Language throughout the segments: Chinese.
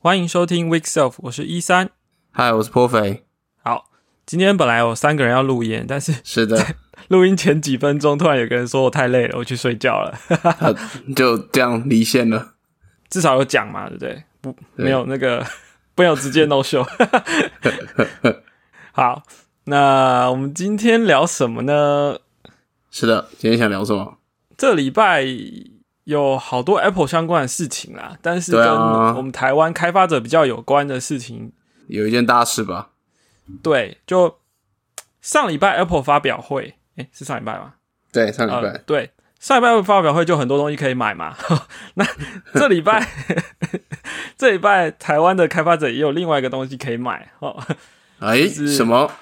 欢迎收听 Week Self，我是一三。嗨，我是颇肥。好，今天本来有三个人要录音，但是是的，录音前几分钟突然有个人说我太累了，我去睡觉了，就这样离线了。至少有讲嘛，对不对？不，没有那个，没有直接 no show。好，那我们今天聊什么呢？是的，今天想聊什么？这礼拜有好多 Apple 相关的事情啦，但是跟我们台湾开发者比较有关的事情，有一件大事吧？对，就上礼拜 Apple 发表会，诶，是上礼拜吗？对，上礼拜，对。上礼拜发表会就很多东西可以买嘛，那这礼拜 这礼拜台湾的开发者也有另外一个东西可以买哦。哎，什么？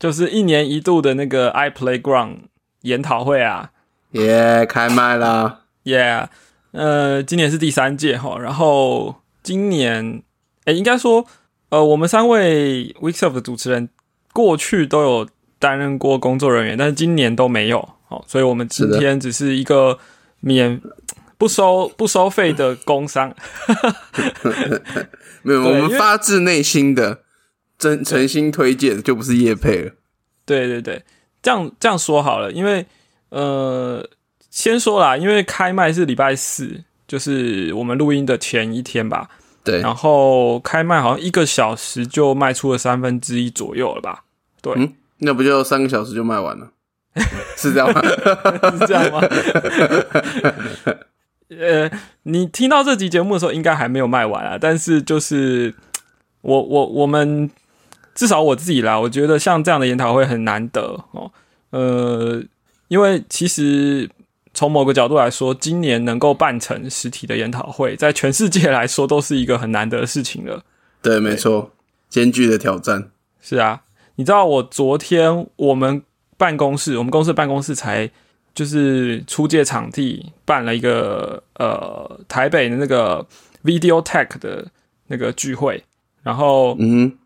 就是一年一度的那个 iPlayground 研讨会啊，耶，开卖啦，耶，呃，今年是第三届哈，然后今年，哎，应该说，呃，我们三位 Weeks of 的主持人过去都有担任过工作人员，但是今年都没有。所以，我们今天只是一个免不收不收费的工商，没有，我们发自内心的真诚心推荐，就不是叶配了。对对对，这样这样说好了，因为呃，先说啦，因为开麦是礼拜四，就是我们录音的前一天吧。对，然后开麦好像一个小时就卖出了三分之一左右了吧？对，嗯，那不就三个小时就卖完了？是这样吗？是这样吗？呃，你听到这集节目的时候，应该还没有卖完啊。但是就是我我我们至少我自己啦，我觉得像这样的研讨会很难得哦。呃，因为其实从某个角度来说，今年能够办成实体的研讨会，在全世界来说都是一个很难得的事情了。对，没错，艰巨的挑战。是啊，你知道我昨天我们。办公室，我们公司的办公室才就是出借场地办了一个呃台北的那个 Video Tech 的那个聚会，然后嗯，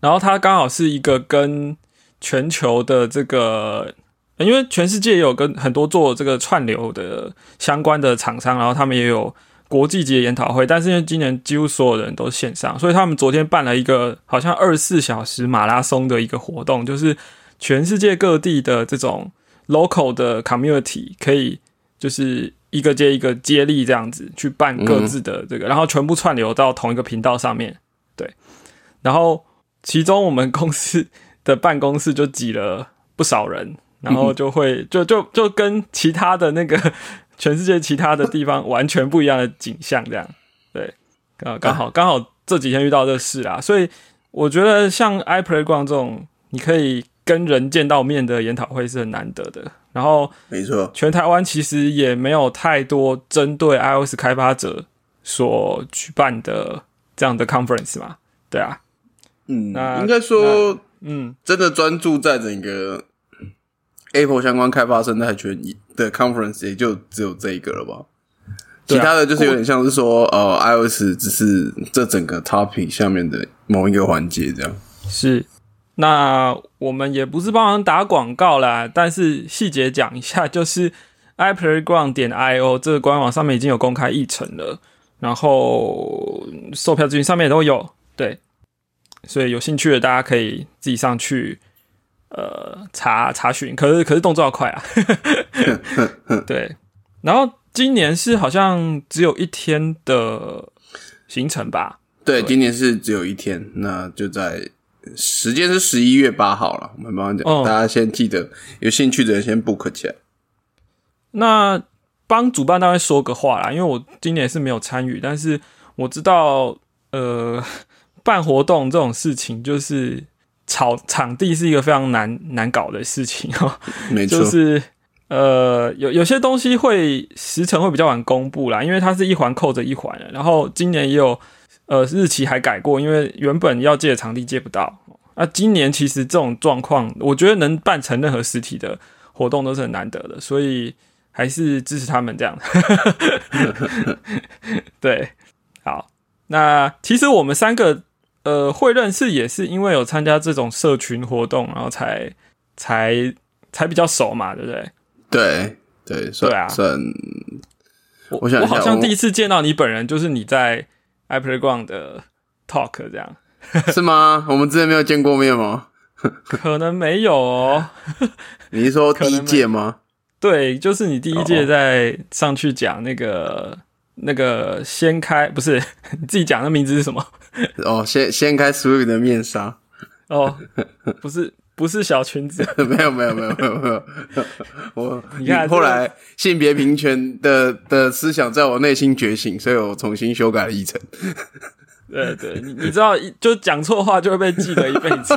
然后它刚好是一个跟全球的这个，因为全世界也有跟很多做这个串流的相关的厂商，然后他们也有国际级的研讨会，但是因为今年几乎所有人都线上，所以他们昨天办了一个好像二十四小时马拉松的一个活动，就是。全世界各地的这种 local 的 community 可以就是一个接一个接力这样子去办各自的这个，然后全部串流到同一个频道上面。对，然后其中我们公司的办公室就挤了不少人，然后就会就就就跟其他的那个全世界其他的地方完全不一样的景象，这样对，啊，刚好刚好这几天遇到这事啊，所以我觉得像 iPlayground 这种，你可以。跟人见到面的研讨会是很难得的，然后没错，全台湾其实也没有太多针对 iOS 开发者所举办的这样的 conference 嘛，对啊，嗯，那应该说，嗯，真的专注在整个 Apple 相关开发生态圈的 conference 也就只有这一个了吧，其他的就是有点像是说，呃，iOS 只是这整个 topic 下面的某一个环节这样，是。那我们也不是帮忙打广告啦，但是细节讲一下，就是 iPlayground 点 io 这个官网上面已经有公开议程了，然后售票资讯上面也都有，对，所以有兴趣的大家可以自己上去呃查查询，可是可是动作要快啊，对，然后今年是好像只有一天的行程吧？对，今年是只有一天，那就在。时间是十一月八号了，我们帮讲，大家先记得，有兴趣的人先 book 起来。那帮主办单位说个话啦，因为我今年是没有参与，但是我知道，呃，办活动这种事情，就是场场地是一个非常难难搞的事情哦。没错，就是呃，有有些东西会时程会比较晚公布啦，因为它是一环扣着一环的。然后今年也有。呃，日期还改过，因为原本要借的场地借不到。那今年其实这种状况，我觉得能办成任何实体的活动都是很难得的，所以还是支持他们这样。对，好，那其实我们三个呃会认识，也是因为有参加这种社群活动，然后才才才比较熟嘛，对不对？对对，对啊，算。我我好像第一次见到你本人，就是你在。iPlayground 的 talk 这样，是吗？我们之前没有见过面吗？可能没有哦。你是说第一届吗？对，就是你第一届在上去讲那个那个掀开，不是 你自己讲的名字是什么？哦，掀掀开 Swift 的面纱。哦，不是不是小裙子，没有没有没有没有没有。我你看后来性别平权的的思想在我内心觉醒，所以我重新修改了议程。对对，你你知道，就讲错话就会被记得一辈子。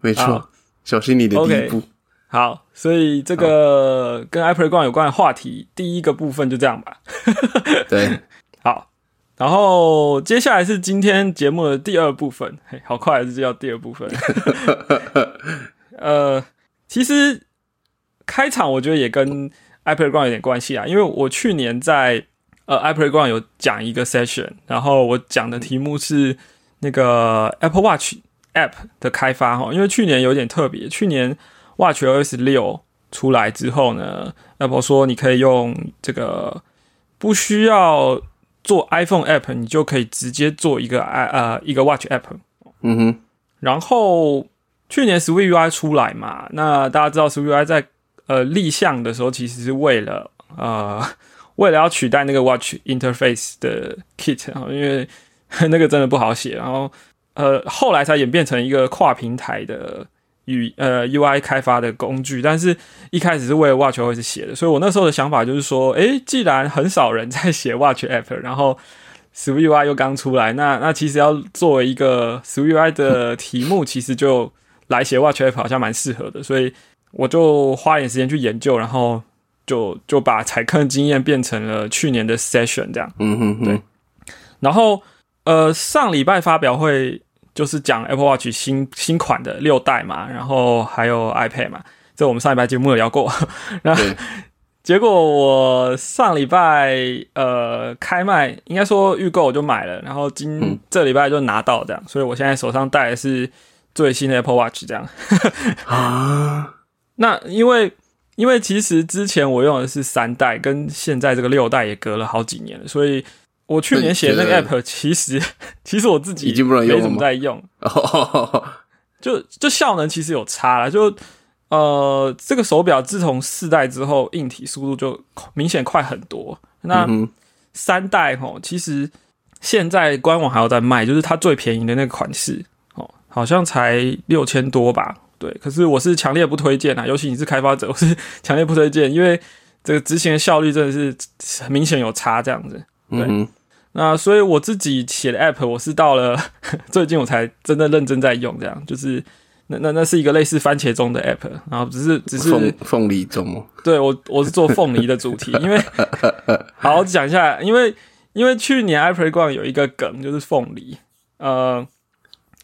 没错，小心你的第一步。好，所以这个跟 Apple 光有关的话题，第一个部分就这样吧。对，好，然后接下来是今天节目的第二部分。嘿，好快，就叫第二部分。呃，其实开场我觉得也跟 Apple 光有点关系啊，因为我去年在呃 Apple 光有讲一个 session，然后我讲的题目是那个 Apple Watch App 的开发哈，因为去年有点特别，去年。WatchOS 六出来之后呢，Apple 说你可以用这个不需要做 iPhone App，你就可以直接做一个 i 呃一个 Watch App。嗯哼。然后去年 Swift UI 出来嘛，那大家知道 Swift UI 在呃立项的时候，其实是为了呃为了要取代那个 Watch Interface 的 Kit 啊，因为 那个真的不好写。然后呃后来才演变成一个跨平台的。与呃 UI 开发的工具，但是一开始是为了 WatchOS 写的，所以我那时候的想法就是说，诶，既然很少人在写 Watch App，然后 Swift UI 又刚出来，那那其实要作为一个 Swift UI 的 题目，其实就来写 Watch App 好像蛮适合的，所以我就花点时间去研究，然后就就把踩坑经验变成了去年的 Session 这样。嗯哼哼。对。然后呃，上礼拜发表会。就是讲 Apple Watch 新新款的六代嘛，然后还有 iPad 嘛，这我们上礼拜节目有聊过。那结果我上礼拜呃开卖，应该说预购我就买了，然后今这礼拜就拿到这样，所以我现在手上戴的是最新的 Apple Watch 这样。啊，那因为因为其实之前我用的是三代，跟现在这个六代也隔了好几年了，所以。我去年写的那个 app，其实 其实我自己已经不能用没怎么在用，就就效能其实有差了。就呃，这个手表自从四代之后，硬体速度就明显快很多。那三代哦，其实现在官网还有在卖，就是它最便宜的那个款式哦，好像才六千多吧。对，可是我是强烈不推荐啊，尤其你是开发者，我是 强烈不推荐，因为这个执行的效率真的是很明显有差，这样子。对，那所以我自己写的 app，我是到了 最近我才真的认真在用，这样就是那那那是一个类似番茄钟的 app，然后只是只是凤凤梨钟，对我我是做凤梨的主题，因为好好讲一下，因为因为去年 iPlay 逛有一个梗就是凤梨，呃，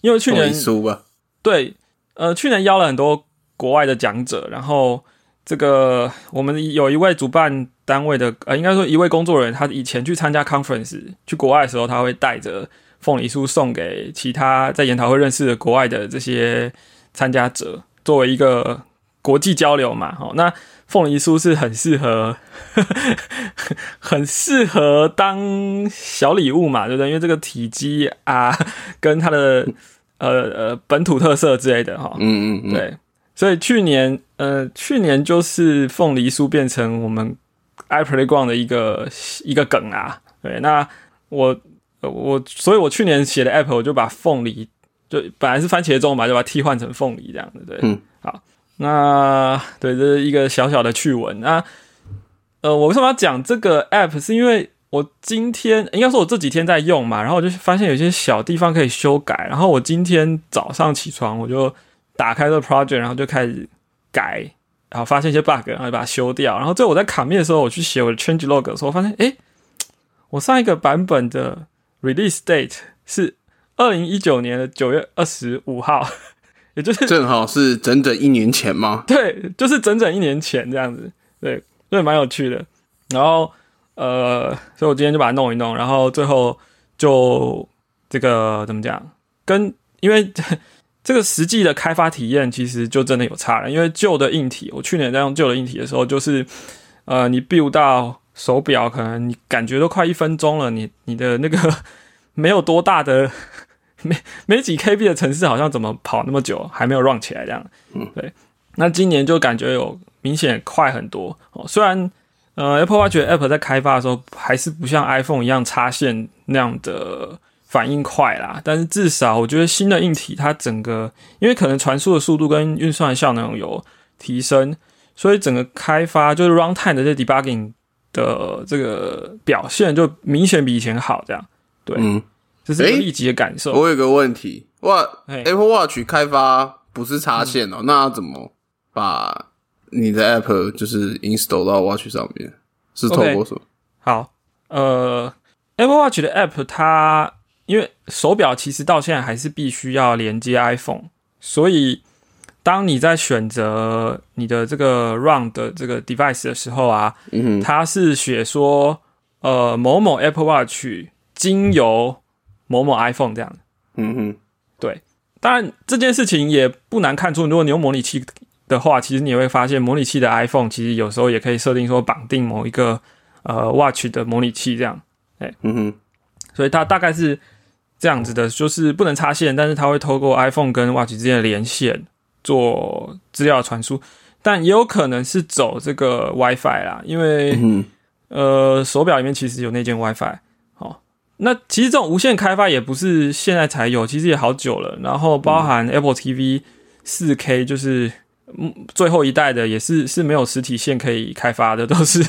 因为去年书吧，对，呃，去年邀了很多国外的讲者，然后。这个我们有一位主办单位的呃，应该说一位工作人员，他以前去参加 conference 去国外的时候，他会带着凤梨酥送给其他在研讨会认识的国外的这些参加者，作为一个国际交流嘛。好，那凤梨酥是很适合，很适合当小礼物嘛，对不对？因为这个体积啊，跟它的呃呃本土特色之类的哈。嗯嗯嗯，对。所以去年，呃，去年就是凤梨酥变成我们 iPlayground 的一个一个梗啊。对，那我我，所以我去年写的 App，我就把凤梨就本来是番茄钟嘛，就把它替换成凤梨这样子。对，嗯，好，那对，这是一个小小的趣闻。那呃，我为什么要讲这个 App？是因为我今天应该说我这几天在用嘛，然后我就发现有些小地方可以修改，然后我今天早上起床我就。打开这个 project，然后就开始改，然后发现一些 bug，然后就把它修掉。然后最后我在卡面的时候，我去写我的 change log 的时候，我发现，哎，我上一个版本的 release date 是二零一九年的九月二十五号，也就是正好是整整一年前吗？对，就是整整一年前这样子。对，所以蛮有趣的。然后，呃，所以我今天就把它弄一弄，然后最后就这个怎么讲？跟因为。这个实际的开发体验其实就真的有差了，因为旧的硬体，我去年在用旧的硬体的时候，就是呃，你 build 到手表，可能你感觉都快一分钟了，你你的那个 没有多大的 没没几 KB 的城市，好像怎么跑那么久还没有 run 起来这样？嗯，对。那今年就感觉有明显快很多哦。虽然呃 Apple Watch App 在开发的时候还是不像 iPhone 一样插线那样的反应快啦，但是至少我觉得新的硬体它整个因为可能传输的速度跟运算效能有提升，所以整个开发就是 runtime 的这 debugging 的这个表现就明显比以前好。这样对，嗯，这是立即的感受。我有个问题，哇，Apple Watch 开发不是插线哦，那怎么？把你的 app 就是 install 到 watch 上面，是透过什么？好，呃，Apple Watch 的 app 它因为手表其实到现在还是必须要连接 iPhone，所以当你在选择你的这个 run 的这个 device 的时候啊，嗯它是写说呃某某 Apple Watch 经由某某 iPhone 这样。嗯哼，对，当然这件事情也不难看出，如果你用模拟器。的话，其实你会发现模拟器的 iPhone 其实有时候也可以设定说绑定某一个呃 Watch 的模拟器这样，哎，嗯哼，所以它大概是这样子的，就是不能插线，但是它会透过 iPhone 跟 Watch 之间的连线做资料传输，但也有可能是走这个 WiFi 啦，因为呃手表里面其实有内建 WiFi，好，那其实这种无线开发也不是现在才有，其实也好久了，然后包含 Apple TV 四 K 就是。嗯，最后一代的也是是没有实体线可以开发的，都是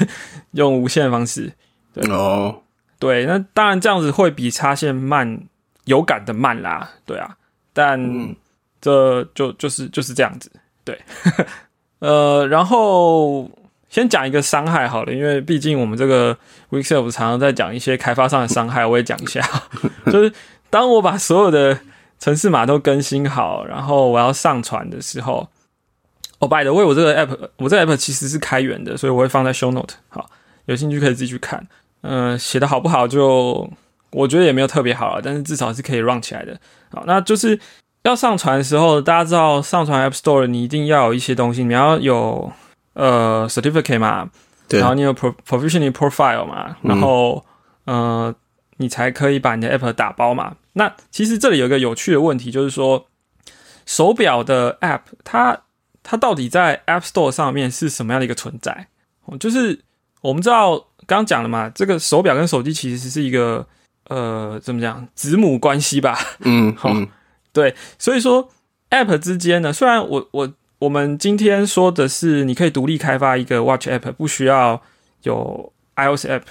用无线方式。对哦，对，那当然这样子会比插线慢，有感的慢啦。对啊，但这就就是就是这样子。对，呃，然后先讲一个伤害好了，因为毕竟我们这个 Weekself 常常在讲一些开发上的伤害，我也讲一下。就是当我把所有的城市码都更新好，然后我要上传的时候。哦，by the way，我这个 app，我这个 app 其实是开源的，所以我会放在 show note。好，有兴趣可以自己去看。嗯，写的好不好，就我觉得也没有特别好了，但是至少是可以 run 起来的。好，那就是要上传的时候，大家知道上传 App Store，你一定要有一些东西，你要有呃 certificate 嘛，然后你有 pro provisioning profile 嘛，然后呃，你才可以把你的 app 打包嘛。那其实这里有一个有趣的问题，就是说手表的 app 它。它到底在 App Store 上面是什么样的一个存在？哦，就是我们知道刚刚讲了嘛，这个手表跟手机其实是一个呃，怎么讲子母关系吧？嗯，好，对，所以说 App 之间呢，虽然我我我们今天说的是你可以独立开发一个 Watch App，不需要有 iOS App，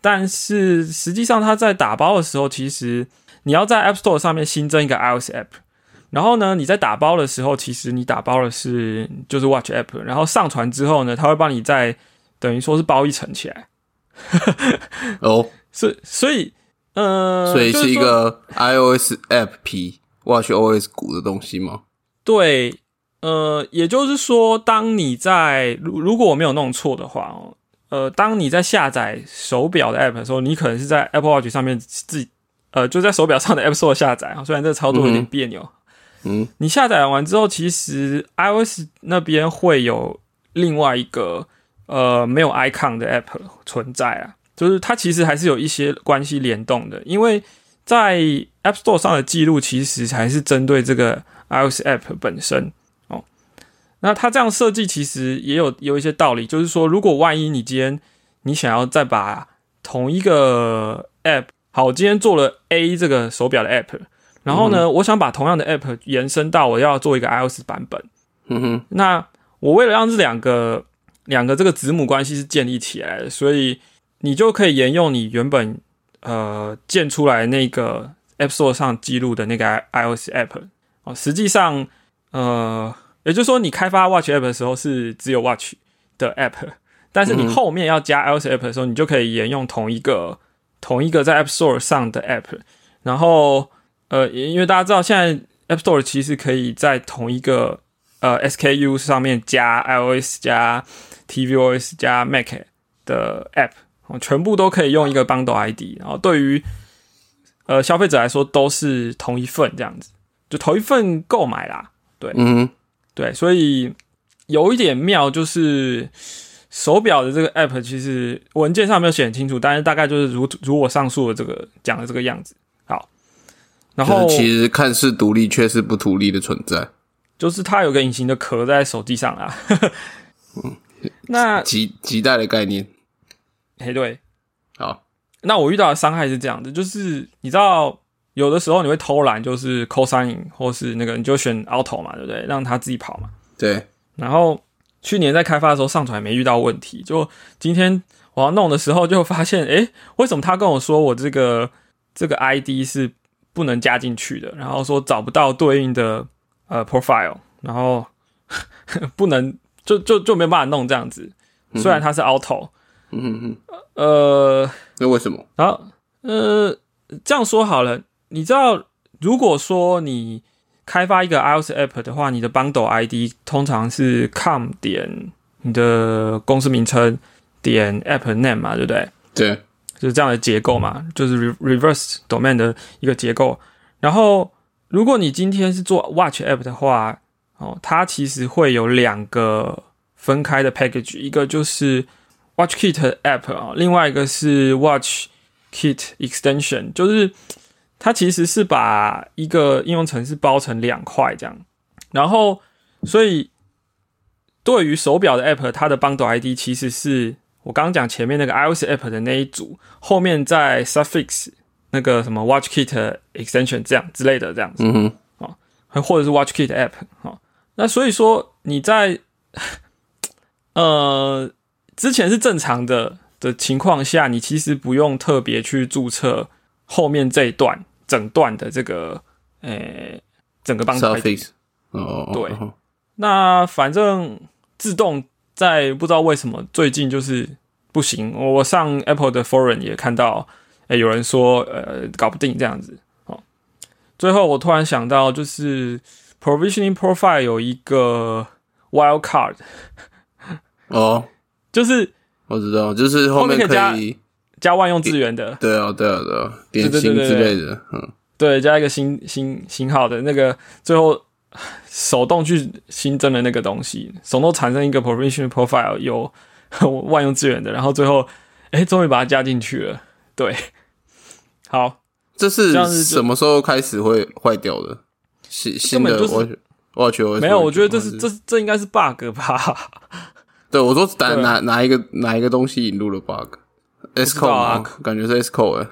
但是实际上它在打包的时候，其实你要在 App Store 上面新增一个 iOS App。然后呢，你在打包的时候，其实你打包的是就是 Watch App，然后上传之后呢，它会帮你再等于说是包一层起来。哦，所所以呃，所以是一个 iOS App P Watch OS 股的东西吗？对，呃，也就是说，当你在如如果我没有弄错的话哦，呃，当你在下载手表的 App 的时候，你可能是在 Apple Watch 上面自己呃就在手表上的 App Store 下载啊，虽然这个操作有点别扭。嗯，你下载完之后，其实 iOS 那边会有另外一个呃没有 icon 的 app 存在啊，就是它其实还是有一些关系联动的，因为在 App Store 上的记录其实还是针对这个 iOS app 本身哦。那它这样设计其实也有有一些道理，就是说如果万一你今天你想要再把同一个 app，好，我今天做了 A 这个手表的 app。然后呢，我想把同样的 app 延伸到我要做一个 iOS 版本。嗯哼，那我为了让这两个两个这个子母关系是建立起来的，所以你就可以沿用你原本呃建出来那个 App Store 上记录的那个 iOS app 哦。实际上，呃，也就是说，你开发 Watch app 的时候是只有 Watch 的 app，但是你后面要加 iOS app 的时候，你就可以沿用同一个同一个在 App Store 上的 app，然后。呃，因为大家知道，现在 App Store 其实可以在同一个呃 SKU 上面加 iOS 加 tvOS 加 Mac 的 App，哦，全部都可以用一个 Bundle ID，然后对于呃消费者来说都是同一份这样子，就同一份购买啦。对，嗯，对，所以有一点妙就是，手表的这个 app 其实文件上没有写很清楚，但是大概就是如如我上述的这个讲的这个样子。好，然后其实看似独立，却是不独立的存在。就是它有个隐形的壳在手机上啊。嗯，那极极大的概念。哎，对。好，那我遇到的伤害是这样的，就是你知道，有的时候你会偷懒，就是 call sign 或是那个你就选 auto 嘛，对不对？让他自己跑嘛。对。然后去年在开发的时候上传没遇到问题，就今天我要弄的时候就发现，哎，为什么他跟我说我这个这个 ID 是不能加进去的？然后说找不到对应的。呃，profile，然后 不能就就就没办法弄这样子。虽然它是 auto，嗯嗯呃，那为什么？然后呃，这样说好了，你知道，如果说你开发一个 iOS app 的话，你的 bundle ID 通常是 com 点你的公司名称点 app name 嘛，对不对？对，就是这样的结构嘛，就是 reverse domain 的一个结构，然后。如果你今天是做 Watch App 的话，哦，它其实会有两个分开的 package，一个就是 Watch Kit App 啊，另外一个是 Watch Kit Extension，就是它其实是把一个应用程式包成两块这样。然后，所以对于手表的 App，它的 Bundle ID 其实是我刚刚讲前面那个 iOS App 的那一组，后面在 Suffix。那个什么 Watch Kit Extension 这样之类的这样子，嗯哼，啊，或者是 Watch Kit App 啊，那所以说你在呃之前是正常的的情况下，你其实不用特别去注册后面这一段整段的这个呃整个帮手。哦，对，那反正自动在不知道为什么最近就是不行，我上 Apple 的 Forum 也看到。哎，有人说，呃，搞不定这样子。哦，最后我突然想到，就是 provisioning profile 有一个 wild card。哦，就是我知道，就是后面可以加万用资源的。对啊，对啊，对啊，点心之类的。嗯，对，加一个新新型号的那个，最后手动去新增的那个东西，手动产生一个 provisioning profile 有 万用资源的，然后最后，哎，终于把它加进去了。对。好，这是什么时候开始会坏掉的？新新的我我觉得没有，我觉得这是这这应该是 bug 吧？对，我说哪哪哪一个哪一个东西引入了 bug？S code 啊，感觉是 S code。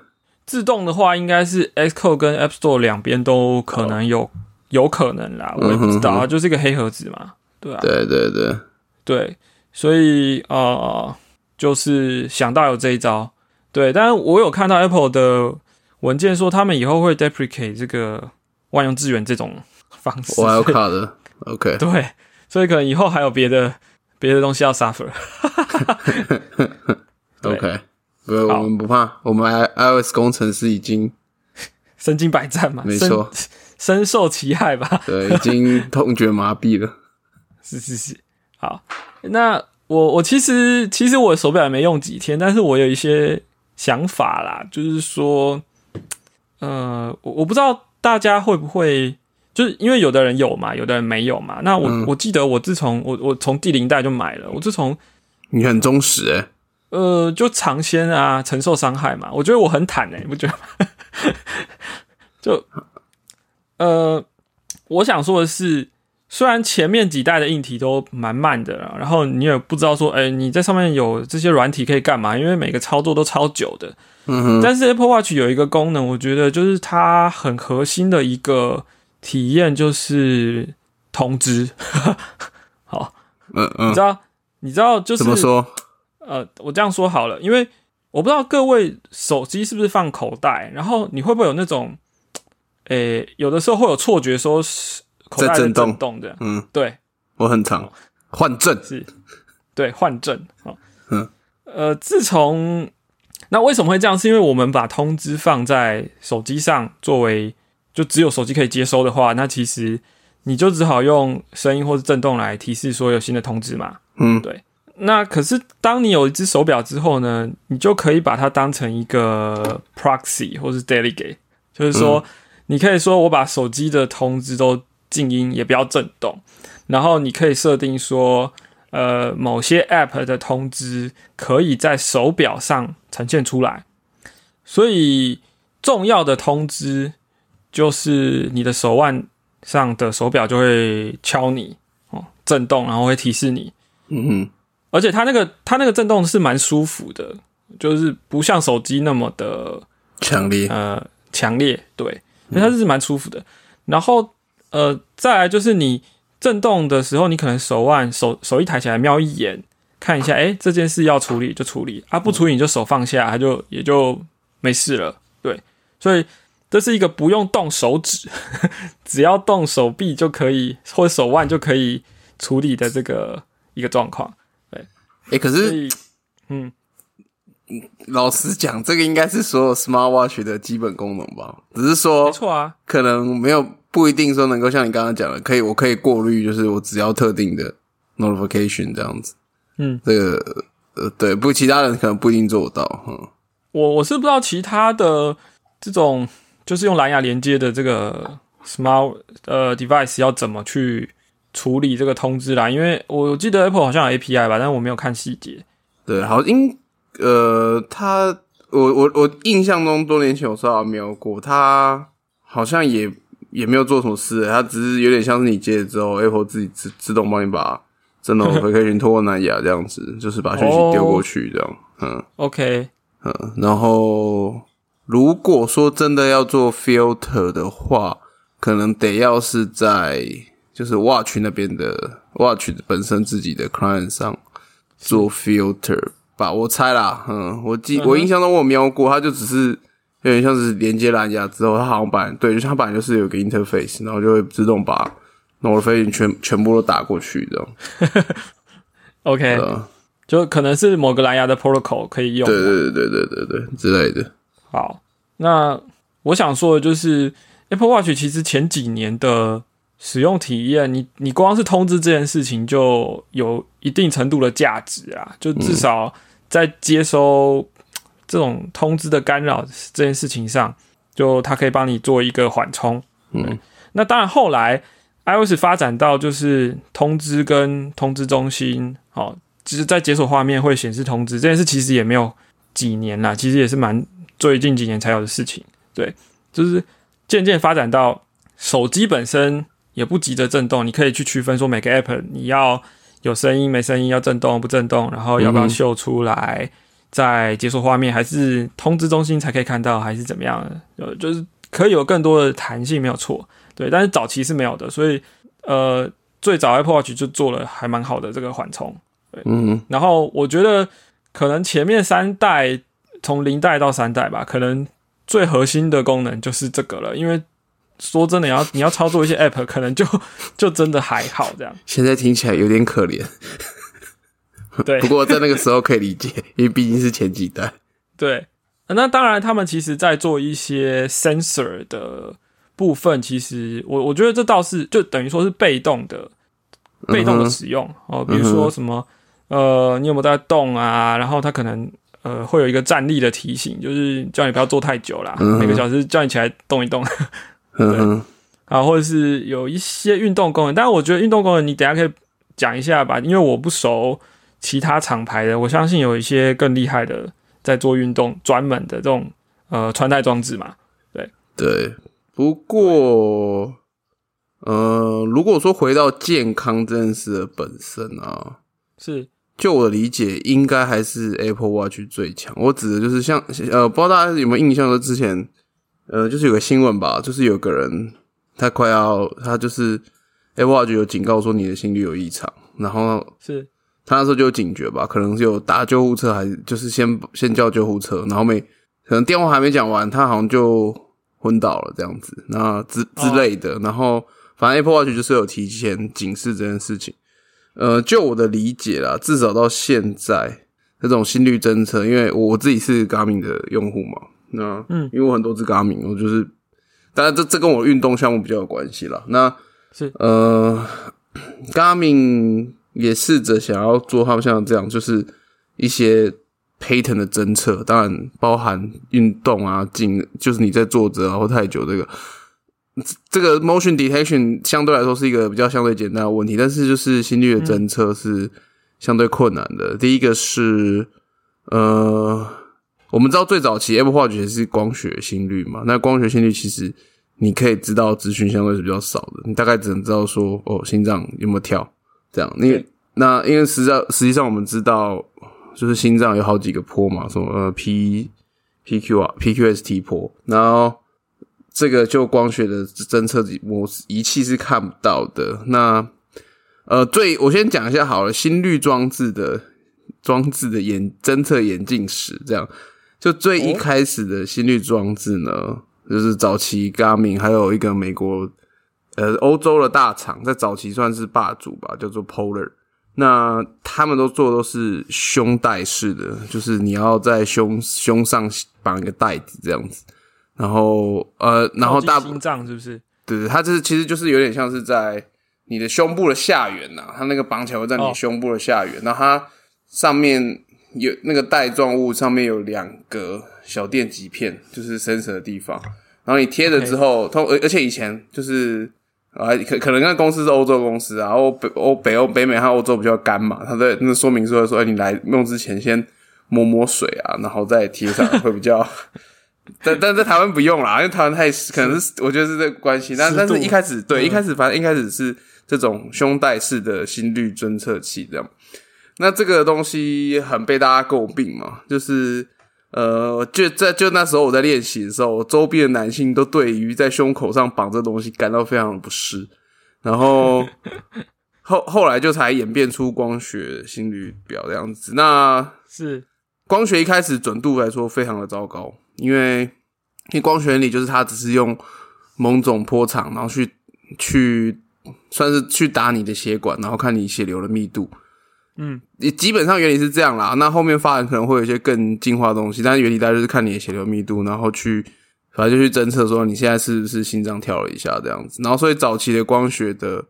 自动的话，应该是 S code 跟 App Store 两边都可能有有可能啦，我也不知道啊，就是一个黑盒子嘛，对啊，对对对对，所以呃，就是想到有这一招，对，但是我有看到 Apple 的。文件说他们以后会 deprecate 这个万用资源这种方式。我要卡的，OK。对，所以可能以后还有别的别的东西要 suffer。OK，不，我们不怕，我们 iOS 工程师已经 身经百战嘛，没错，深受其害吧？对，已经痛觉麻痹了。是是是，好，那我我其实其实我手表也没用几天，但是我有一些想法啦，就是说。呃，我我不知道大家会不会，就是因为有的人有嘛，有的人没有嘛。那我我记得我自从我我从第零代就买了，我自从你很忠实哎，呃，就尝鲜啊，承受伤害嘛。我觉得我很坦哎，你不觉得吗？就呃，我想说的是，虽然前面几代的硬体都蛮慢的，然后你也不知道说，哎，你在上面有这些软体可以干嘛？因为每个操作都超久的。嗯哼但是 Apple Watch 有一个功能，我觉得就是它很核心的一个体验，就是通知。好，嗯嗯，你知道，你知道就是怎么说？呃，我这样说好了，因为我不知道各位手机是不是放口袋，然后你会不会有那种，诶，有的时候会有错觉，说是口袋在震动的。嗯，对，我很常换震，是，对，换震。好，嗯，呃，自从那为什么会这样？是因为我们把通知放在手机上，作为就只有手机可以接收的话，那其实你就只好用声音或者震动来提示说有新的通知嘛。嗯，对。那可是当你有一只手表之后呢，你就可以把它当成一个 proxy 或是 delegate，就是说你可以说我把手机的通知都静音，也不要震动，然后你可以设定说，呃某些 App 的通知可以在手表上呈现出来，所以重要的通知就是你的手腕上的手表就会敲你哦，震动，然后会提示你。嗯哼，而且它那个它那个震动是蛮舒服的，就是不像手机那么的强烈，呃强烈，对，因为它是蛮舒服的。然后呃，再来就是你震动的时候，你可能手腕手手一抬起来瞄一眼，看一下，哎，这件事要处理就处理啊，不处理你就手放下，它就也就没事了。对，所以这是一个不用动手指，只要动手臂就可以，或者手腕就可以处理的这个一个状况。对哎，可是以，嗯，老实讲，这个应该是所有 smartwatch 的基本功能吧？只是说没，错啊，可能没有不一定说能够像你刚刚讲的，可以我可以过滤，就是我只要特定的 notification 这样子。嗯，这个呃，对，不，其他人可能不一定做得到。嗯，我我是不知道其他的这种就是用蓝牙连接的这个 smart 呃 device 要怎么去处理这个通知啦，因为我记得 Apple 好像有 API 吧，但是我没有看细节。对，好，因呃，他我我我印象中多年前有稍微瞄过，他好像也也没有做什么事，他只是有点像是你接了之后，Apple 自己自自动帮你把这 notification 透过蓝牙这样子，就是把讯息丢过去这样。嗯 OK，嗯，然后如果说真的要做 filter 的话，可能得要是在就是 Watch 那边的 Watch 本身自己的 client 上做 filter 吧，我猜啦，嗯，我记我印象中我有瞄过，它就只是有点像是连接蓝牙之后，它好像把对，就是它本来就是有个 interface，然后就会自动把 notification 全全部都打过去这样，OK，、呃，就可能是某个蓝牙的 protocol 可以用。对对对对对对对之类的，好，那我想说的就是，Apple Watch 其实前几年的使用体验，你你光是通知这件事情就有一定程度的价值啊，就至少在接收这种通知的干扰这件事情上，就它可以帮你做一个缓冲。嗯，那当然后来 iOS 发展到就是通知跟通知中心，哦，就是在解锁画面会显示通知这件事，其实也没有几年啦，其实也是蛮最近几年才有的事情。对，就是渐渐发展到手机本身也不急着震动，你可以去区分说每个 app 你要有声音没声音，要震动不震动，然后要不要秀出来，在解锁画面还是通知中心才可以看到，还是怎么样的？呃，就是可以有更多的弹性，没有错。对，但是早期是没有的，所以呃，最早 Apple Watch 就做了还蛮好的这个缓冲。嗯然后我觉得可能前面三代从零代到三代吧，可能最核心的功能就是这个了。因为说真的，你要你要操作一些 App，可能就就真的还好这样。现在听起来有点可怜，对不过在那个时候可以理解，因为毕竟是前几代。对，那当然他们其实在做一些 sensor 的部分，其实我我觉得这倒是就等于说是被动的被动的使用、哦，比如说什么呃，你有没有在动啊？然后它可能呃会有一个站立的提醒，就是叫你不要坐太久啦，嗯每个小时叫你起来动一动嗯哼，啊，或者是有一些运动功能。但是我觉得运动功能你等下可以讲一下吧，因为我不熟其他厂牌的，我相信有一些更厉害的在做运动专门的这种呃穿戴装置嘛。对对。不过，呃，如果说回到健康这件事的本身啊，是就我的理解，应该还是 Apple Watch 最强。我指的就是像呃，不知道大家有没有印象？就之前呃，就是有个新闻吧，就是有个人他快要他就是 Apple Watch 有警告说你的心率有异常，然后是，他那时候就有警觉吧，可能是有打救护车，还是就是先先叫救护车，然后没可能电话还没讲完，他好像就昏倒了这样子，那之之类的。然后反正 Apple Watch 就是有提前警示这件事情。呃，就我的理解啦，至少到现在这种心率侦测，因为我自己是 Garmin 的用户嘛，那嗯因为我很多只 Garmin，我就是，当然这这跟我运动项目比较有关系啦。那是呃，Garmin 也试着想要做他们像这样，就是一些 pattern 的侦测，当然包含运动啊、进，就是你在坐着然后太久这个。这个 motion detection 相对来说是一个比较相对简单的问题，但是就是心率的侦测是相对困难的。第一个是呃，我们知道最早期 Apple Watch 是光学心率嘛，那光学心率其实你可以知道资讯相对是比较少的，你大概只能知道说哦心脏有没有跳这样。你那因为实际实际上我们知道就是心脏有好几个坡嘛，什么呃 P P Q 啊 P Q S T 坡，然后。这个就光学的侦测模仪器是看不到的。那呃，最我先讲一下好了，心率装置的装置的眼侦测眼镜史，这样就最一开始的心率装置呢，就是早期 Garmin 还有一个美国呃欧洲的大厂，在早期算是霸主吧，叫做 Polar。那他们都做都是胸带式的，就是你要在胸胸上绑一个带子这样子。然后，呃，然后大心脏是不是？对对，它这是其实就是有点像是在你的胸部的下缘呐，它那个绑起来会在你胸部的下缘，然后它上面有那个带状物，上面有两个小电极片，就是 sensor 的地方。然后你贴了之后，通而而且以前就是啊，可可能那公司是欧洲公司啊，欧北欧北欧北美和欧洲比较干嘛，它在那说明书说，哎，你来用之前先摸摸水啊，然后再贴上会比较。但但在台湾不用啦，因为台湾太可能是我觉得是这个关系。但但是一开始对一开始反正一开始是这种胸带式的心率侦测器这样。那这个东西很被大家诟病嘛，就是呃，就在就那时候我在练习的时候，周边的男性都对于在胸口上绑这东西感到非常的不适。然后 后后来就才演变出光学心率表这样子。那是光学一开始准度来说非常的糟糕。因为，因为光学原理就是它只是用某种波长，然后去去算是去打你的血管，然后看你血流的密度。嗯，你基本上原理是这样啦。那后面发展可能会有一些更进化的东西，但是原理大概就是看你的血流密度，然后去反正就去侦测说你现在是不是心脏跳了一下这样子。然后所以早期的光学的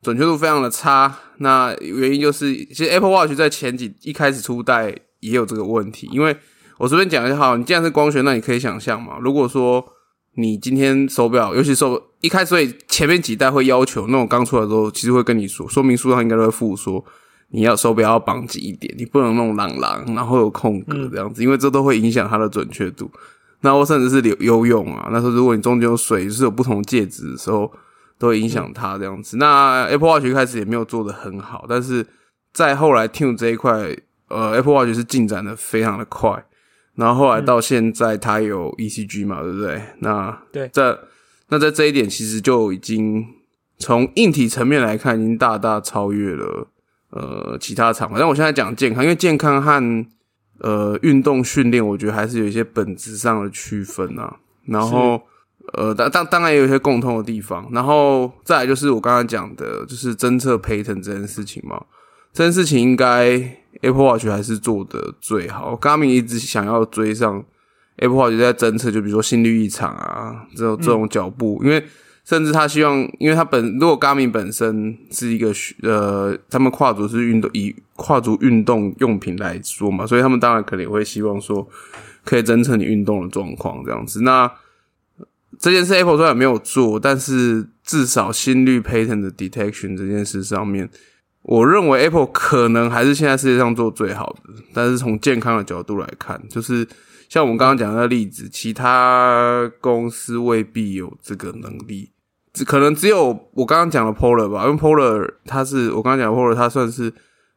准确度非常的差。那原因就是，其实 Apple Watch 在前几一开始初代也有这个问题，因为。我随便讲一下哈，你既然是光学，那你可以想象嘛。如果说你今天手表，尤其手一开始所以前面几代会要求那种刚出来的时候，其实会跟你说，说明书上应该都会附说，你要手表要绑紧一点，你不能弄朗朗，然后有空格这样子，因为这都会影响它的准确度。那我甚至是游游泳啊，那时候如果你中间有水，就是有不同介质的时候，都会影响它这样子。那 Apple Watch 一开始也没有做的很好，但是在后来 Tune 这一块，呃，Apple Watch 是进展的非常的快。然后后来到现在，它有 ECG 嘛，对不对？那对，在那在这一点，其实就已经从硬体层面来看，已经大大超越了呃其他厂。但我现在讲健康，因为健康和呃运动训练，我觉得还是有一些本质上的区分啊。然后呃，当当当然也有一些共通的地方。然后再来就是我刚刚讲的，就是侦测 pattern 这件事情嘛。这件事情应该。Apple Watch 还是做的最好，Garmin 一直想要追上 Apple Watch 在侦测，就比如说心率异常啊，这种这种脚步，因为甚至他希望，因为他本如果 Garmin 本身是一个呃，他们跨足是运动以跨足运动用品来说嘛，所以他们当然可能也会希望说可以侦测你运动的状况这样子。那这件事 Apple 虽然没有做，但是至少心率 pattern 的 detection 这件事上面。我认为 Apple 可能还是现在世界上做最好的，但是从健康的角度来看，就是像我们刚刚讲的例子，其他公司未必有这个能力，只可能只有我刚刚讲的 Polar 吧，因为 Polar 它是我刚刚讲 Polar，它算是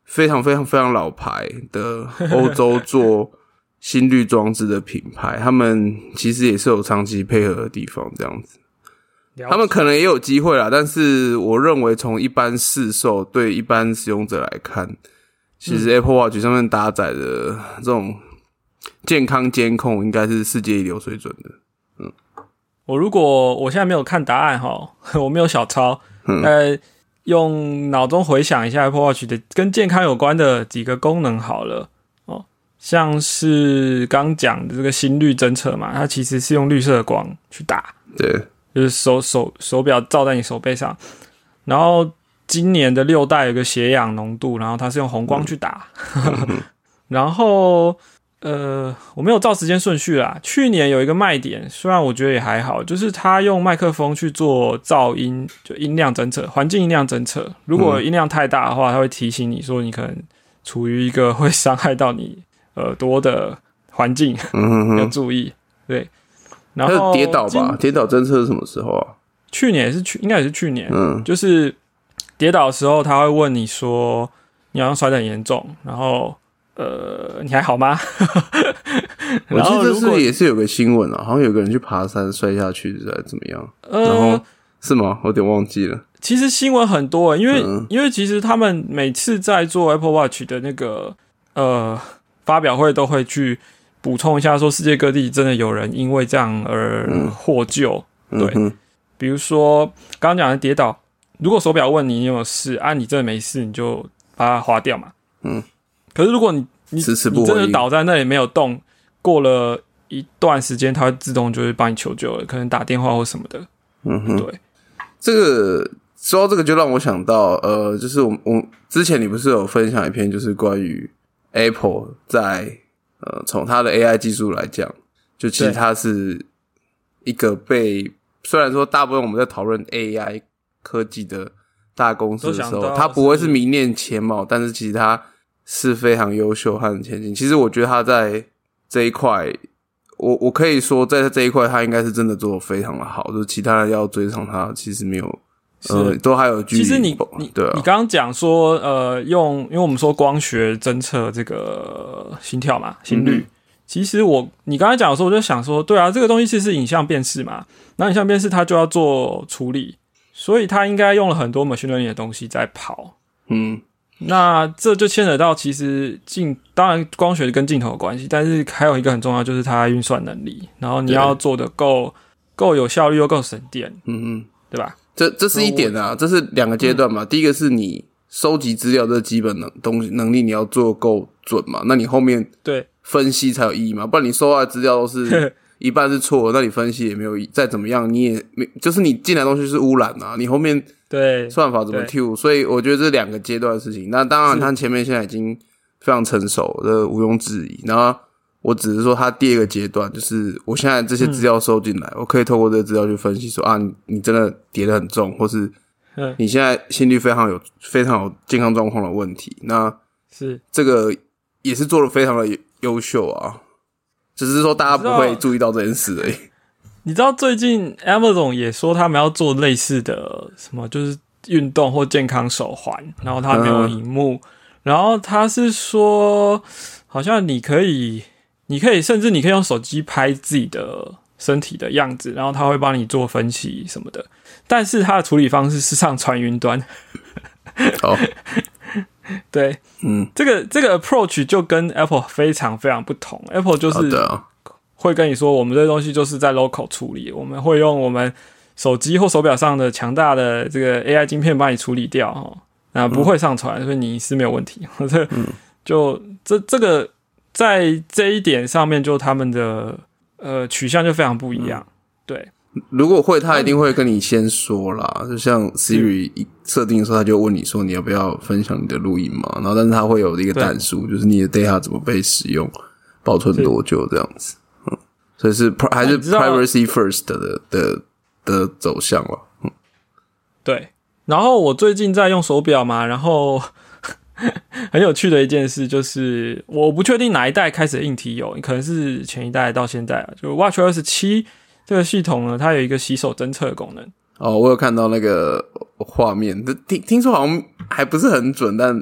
非常非常非常老牌的欧洲做心率装置的品牌，他们其实也是有长期配合的地方，这样子。他们可能也有机会啦，但是我认为从一般市售对一般使用者来看，其实 Apple Watch 上面搭载的这种健康监控应该是世界一流水准的。嗯，我如果我现在没有看答案哈，我没有小抄，呃，用脑中回想一下 Apple Watch 的跟健康有关的几个功能好了。哦，像是刚讲的这个心率侦测嘛，它其实是用绿色光去打，对。就是手手手表照在你手背上，然后今年的六代有个血氧浓度，然后它是用红光去打，然后呃我没有照时间顺序啦。去年有一个卖点，虽然我觉得也还好，就是它用麦克风去做噪音，就音量侦测，环境音量侦测。如果音量太大的话，它会提醒你说你可能处于一个会伤害到你耳朵的环境，要注意。对，然后跌倒吧，跌倒侦测是什么时候啊？去年也是去，应该也是去年。嗯，就是跌倒的时候，他会问你说，你好像摔得很严重，然后呃，你还好吗？我记得是也是有个新闻啊，好像有个人去爬山摔下去，还是怎么样？然后是吗？我有点忘记了。其实新闻很多，因为因为其实他们每次在做 Apple Watch 的那个呃发表会，都会去补充一下，说世界各地真的有人因为这样而获救。对，比如说刚刚讲的跌倒，如果手表问你有没有事，啊，你真的没事，你就把它划掉嘛。嗯。可是如果你你你真的倒在那里没有动，过了一段时间，它会自动就会帮你求救了，可能打电话或什么的。嗯哼。对，这个。说到这个，就让我想到，呃，就是我我之前你不是有分享一篇，就是关于 Apple 在呃从它的 AI 技术来讲，就其实它是一个被虽然说大部分我们在讨论 AI 科技的大公司的时候，它不会是名列前茅，但是其实它是非常优秀和前进。其实我觉得它在这一块，我我可以说在这一块，它应该是真的做的非常的好，就是其他人要追上它，其实没有。是，都还有距离。其实你你对你刚刚讲说，呃，用因为我们说光学侦测这个心跳嘛，心率。其实我你刚才讲的时候，我就想说，对啊，这个东西其实是影像辨识嘛，那影像辨识它就要做处理，所以它应该用了很多 machine learning 的东西在跑。嗯，那这就牵扯到其实镜，当然光学跟镜头有关系，但是还有一个很重要，就是它运算能力，然后你要做的够够有效率又够省电。嗯嗯，对吧？这这是一点啊，这是两个阶段嘛。第一个是你收集资料的基本能东西能力，你要做够准嘛。那你后面对分析才有意义嘛。不然你收到的资料都是 一半是错，那你分析也没有意。再怎么样你也没，就是你进来东西是污染啊。你后面对算法怎么 Q？所以我觉得这两个阶段的事情。那当然，它前面现在已经非常成熟，这毋庸置疑。然后。我只是说，它第二个阶段就是我现在这些资料收进来，我可以透过这个资料去分析，说啊，你真的跌得很重，或是你现在心率非常有非常有健康状况的问题。那是这个也是做的非常的优秀啊，只是说大家不会注意到这件事而已。你知道最近 Amazon 也说他们要做类似的什么，就是运动或健康手环，然后它没有荧幕，然后他是说好像你可以。你可以甚至你可以用手机拍自己的身体的样子，然后他会帮你做分析什么的。但是它的处理方式是上传云端。哦，对，嗯，这个这个 approach 就跟 Apple 非常非常不同。Apple 就是会跟你说，我们这东西就是在 local 处理，我们会用我们手机或手表上的强大的这个 AI 晶片帮你处理掉哈，那不会上传，所以你是没有问题。这就这这个。在这一点上面，就他们的呃取向就非常不一样。对，如果会，他一定会跟你先说啦。就像 Siri 设定的时候，他就问你说你要不要分享你的录音嘛？然后，但是他会有一个弹数，就是你的 data 怎么被使用，保存多久这样子。嗯，所以是还是 privacy first 的的的走向了。嗯，对。然后我最近在用手表嘛，然后。很有趣的一件事就是，我不确定哪一代开始硬体有，可能是前一代到现在啊。就 Watch 二十七这个系统呢，它有一个洗手侦测功能。哦，我有看到那个画面，听听说好像还不是很准，但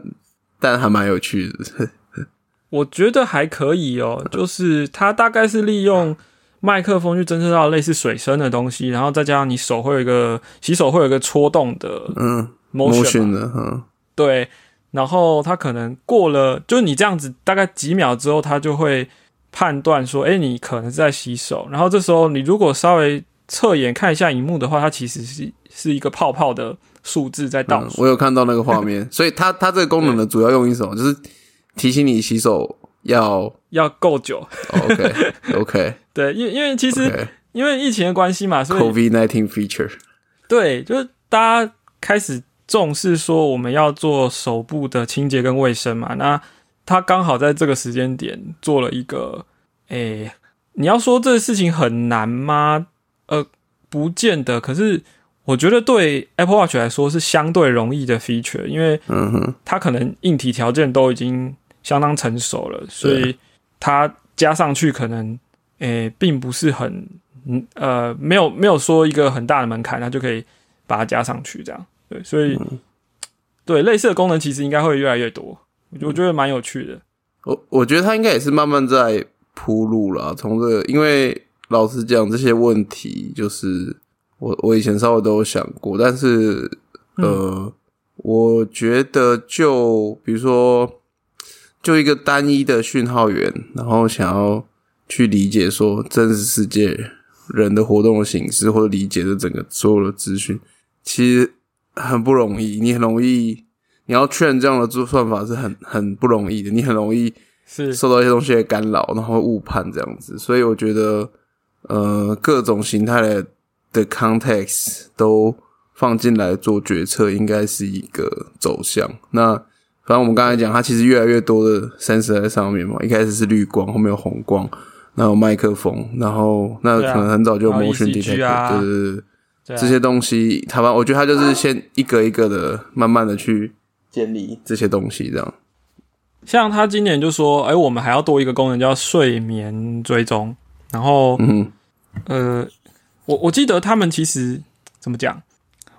但还蛮有趣的。我觉得还可以哦，就是它大概是利用麦克风去侦测到类似水声的东西，然后再加上你手会有一个洗手会有一个戳动的嗯 motion 的嗯对。然后他可能过了，就是你这样子，大概几秒之后，他就会判断说：“哎，你可能在洗手。”然后这时候，你如果稍微侧眼看一下荧幕的话，它其实是是一个泡泡的数字在倒数。我有看到那个画面，所以它它这个功能的主要用意什么？就是提醒你洗手要要够久。OK OK，对，因因为其实因为疫情的关系嘛，所以 COVID nineteen feature，对，就是大家开始。重视说我们要做手部的清洁跟卫生嘛？那他刚好在这个时间点做了一个，诶，你要说这个事情很难吗？呃，不见得。可是我觉得对 Apple Watch 来说是相对容易的 feature，因为嗯哼，它可能硬体条件都已经相当成熟了，所以它加上去可能诶、并不是很嗯呃没有没有说一个很大的门槛，它就可以把它加上去这样。对，所以、对类似的功能其实应该会越来越多，我觉我觉得蛮有趣的。我我觉得它应该也是慢慢在铺路了。从这个，因为老实讲，这些问题就是我我以前稍微都有想过，但是呃，我觉得就比如说，就一个单一的讯号源，然后想要去理解说真实世界人的活动的形式，或者理解这整个所有的资讯，其实很不容易。你很容易。你要劝这样的做算法是很很不容易的，你很容易是受到一些东西的干扰，然后误判这样子。所以我觉得，呃，各种形态的的 context 都放进来做决策，应该是一个走向。那反正我们刚才讲，它其实越来越多的 sensor 在上面嘛，一开始是绿光，后面有红光，然后麦克风，然后那可能很早就 motion detector，、对对。对啊这些东西，他们我觉得他就是先一个一个的，慢慢的去建立这些东西，这样。像他今年就说，哎、我们还要多一个功能叫睡眠追踪。然后，嗯，呃，我我记得他们其实怎么讲？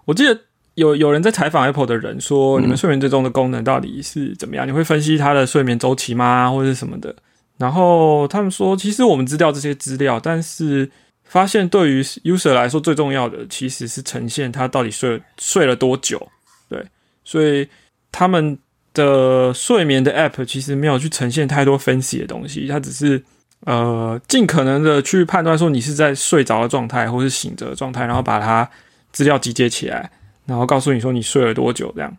我记得有有人在采访 Apple 的人说，你们睡眠追踪的功能到底是怎么样？你会分析他的睡眠周期吗，或者是什么的？然后他们说，其实我们知道这些资料，但是发现对于 user 来说，最重要的其实是呈现他到底睡睡了多久。对，所以他们的睡眠的 app 其实没有去呈现太多分析的东西，它只是呃尽可能的去判断说你是在睡着的状态或是醒着的状态，然后把它资料集结起来，然后告诉你说你睡了多久这样。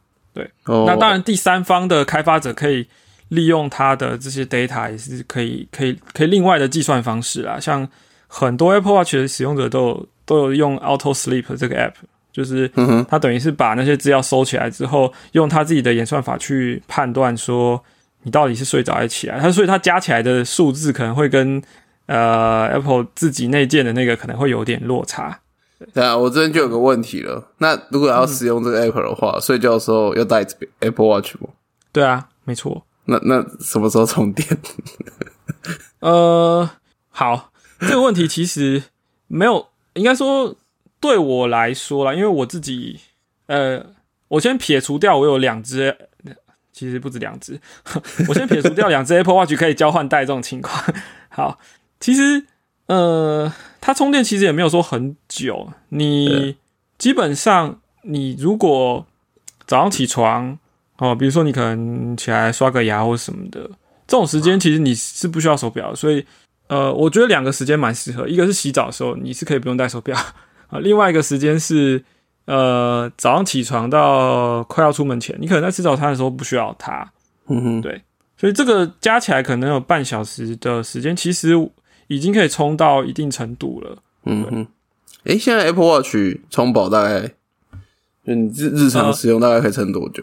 哦，那当然，第三方的开发者可以利用它的这些 data，也是可以可以可以另外的计算方式啊。像很多 Apple Watch 的使用者都有都有用 Auto Sleep 这个 app，就是嗯哼，它等于是把那些资料收起来之后，用它自己的演算法去判断说你到底是睡着还是起来。它所以它加起来的数字可能会跟呃 Apple 自己内建的那个可能会有点落差。对啊，我这边就有个问题了。那如果要使用这个 app 的话，睡觉的时候要带 Apple Watch 吗？对啊，没错。那那什么时候充电？呃，好，这个问题其实没有，应该说对我来说啦，因为我自己，呃，我先撇除掉我有两只，其实不止两只，我先撇除掉两只 Apple Watch 可以交换带这种情况。好，其实呃，它充电其实也没有说很久，你基本上你如果早上起床哦，比如说你可能起来刷个牙或什么的，这种时间其实你是不需要手表，所以呃，我觉得两个时间蛮适合，一个是洗澡的时候你是可以不用戴手表 啊，另外一个时间是呃早上起床到快要出门前，你可能在吃早餐的时候不需要它，嗯哼，对所以这个加起来可能有半小时的时间，其实已经可以充到一定程度了。嗯哼。诶，现在 Apple Watch 充饱大概，就你日日常使用大概可以撑多久？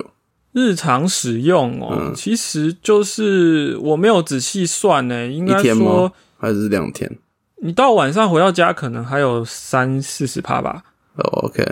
日常使用哦，嗯其实就是我没有仔细算呢，应该说吗？还是两天？你到晚上回到家可能还有三四十趴吧。哦，OK，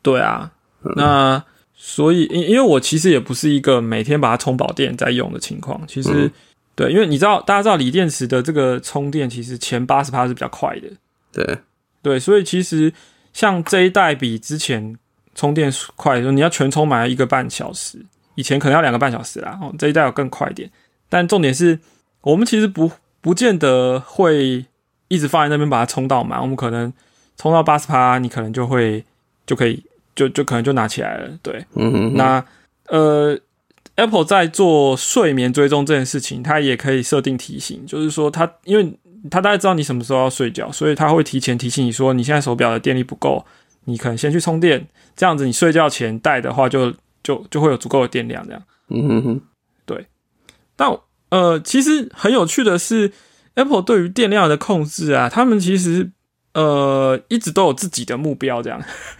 对啊，嗯那所以因因为我其实也不是一个每天把它充饱电在用的情况，其实、嗯对，因为你知道大家知道锂电池的这个充电其实前八十趴是比较快的，对，对，所以其实像这一代比之前充电快的时候，你要全充满一个半小时，以前可能要两个半小时啦。哦，这一代要更快一点，但重点是我们其实不不见得会一直放在那边把它充到满，我们可能充到八十趴，你可能就会就可以就就可能就拿起来了。对，嗯哼，那呃，Apple 在做睡眠追踪这件事情，它也可以设定提醒，就是说它因为它大概知道你什么时候要睡觉，所以它会提前提醒你说你现在手表的电力不够，你可能先去充电，这样子你睡觉前带的话就就就会有足够的电量这样。嗯哼哼，但呃，其实很有趣的是，Apple 对于电量的控制啊，他们其实呃一直都有自己的目标，这样。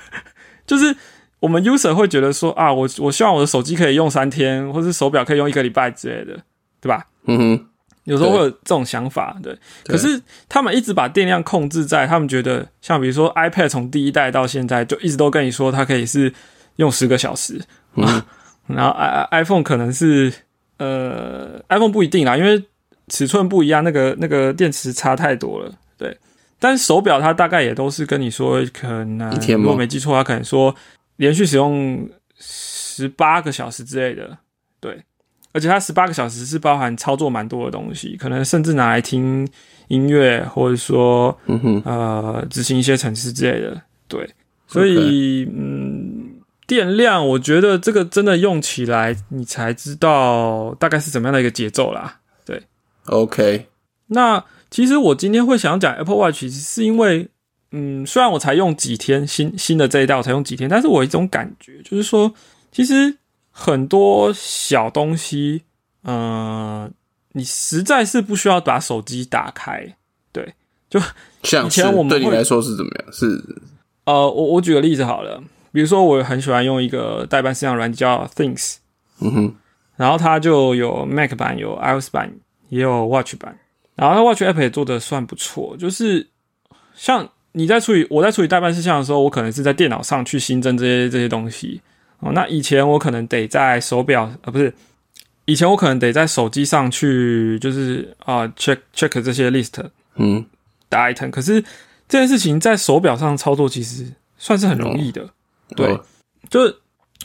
就是我们 user 会觉得说啊，我我希望我的手机可以用三天，或是手表可以用一个礼拜之类的，对吧？嗯哼，有时候会有这种想法，对。可是他们一直把电量控制在他们觉得，像比如说 iPad 从第一代到现在，就一直都跟你说它可以是用十个小时，嗯。然后 i iPhone 可能是呃，iPhone 不一定啦，因为尺寸不一样，那个那个电池差太多了。对，但是手表它大概也都是跟你说，可能如果没记错，它可能说连续使用十八个小时之类的。对，而且它十八个小时是包含操作蛮多的东西，可能甚至拿来听音乐，或者说嗯呃执行一些程式之类的。对，所以嗯。电量，我觉得这个真的用起来，你才知道大概是怎么样的一个节奏啦。对，OK。那其实我今天会想讲 Apple Watch，是因为，嗯，虽然我才用几天新新的这一代，我才用几天，但是我有一种感觉就是说，其实很多小东西，嗯，你实在是不需要把手机打开。对，就以前我们对你来说是怎么样？是呃，我我举个例子好了。比如说，我很喜欢用一个代办事项软件叫 Things，嗯哼，然后它就有 Mac 版、有 iOS 版，也有 Watch 版，然后它 Watch App 也做的算不错。就是像你在处理我在处理代办事项的时候，我可能是在电脑上去新增这些这些东西哦。那以前我可能得在手表呃不是，以前我可能得在手机上去就是啊 check check 这些 list，嗯，的 item。可是这件事情在手表上操作其实算是很容易的。对，就是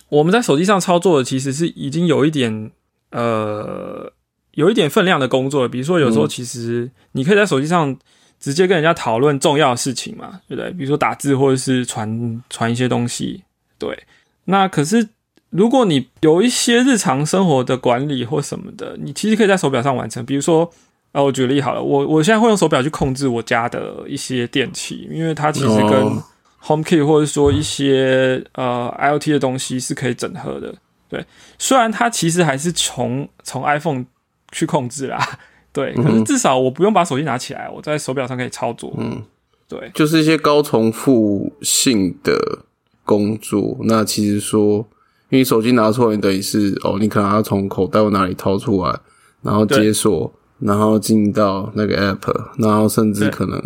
我们在手机上操作的，其实是已经有一点呃，有一点分量的工作。比如说，有时候其实你可以在手机上直接跟人家讨论重要的事情嘛，对不对？比如说打字或者是传传一些东西。对，那可是如果你有一些日常生活的管理或什么的，你其实可以在手表上完成。比如说，啊，我举例好了，我我现在会用手表去控制我家的一些电器，因为它其实跟 HomeKit 或者说一些呃 IoT 的东西是可以整合的，对。虽然它其实还是从从 iPhone 去控制啦，对。可是至少我不用把手机拿起来，我在手表上可以操作。嗯，对。就是一些高重复性的工作。那其实说，因为手机拿出来等于是哦，你可能要从口袋哪里掏出来，然后解锁，然后进到那个 App，然后甚至可能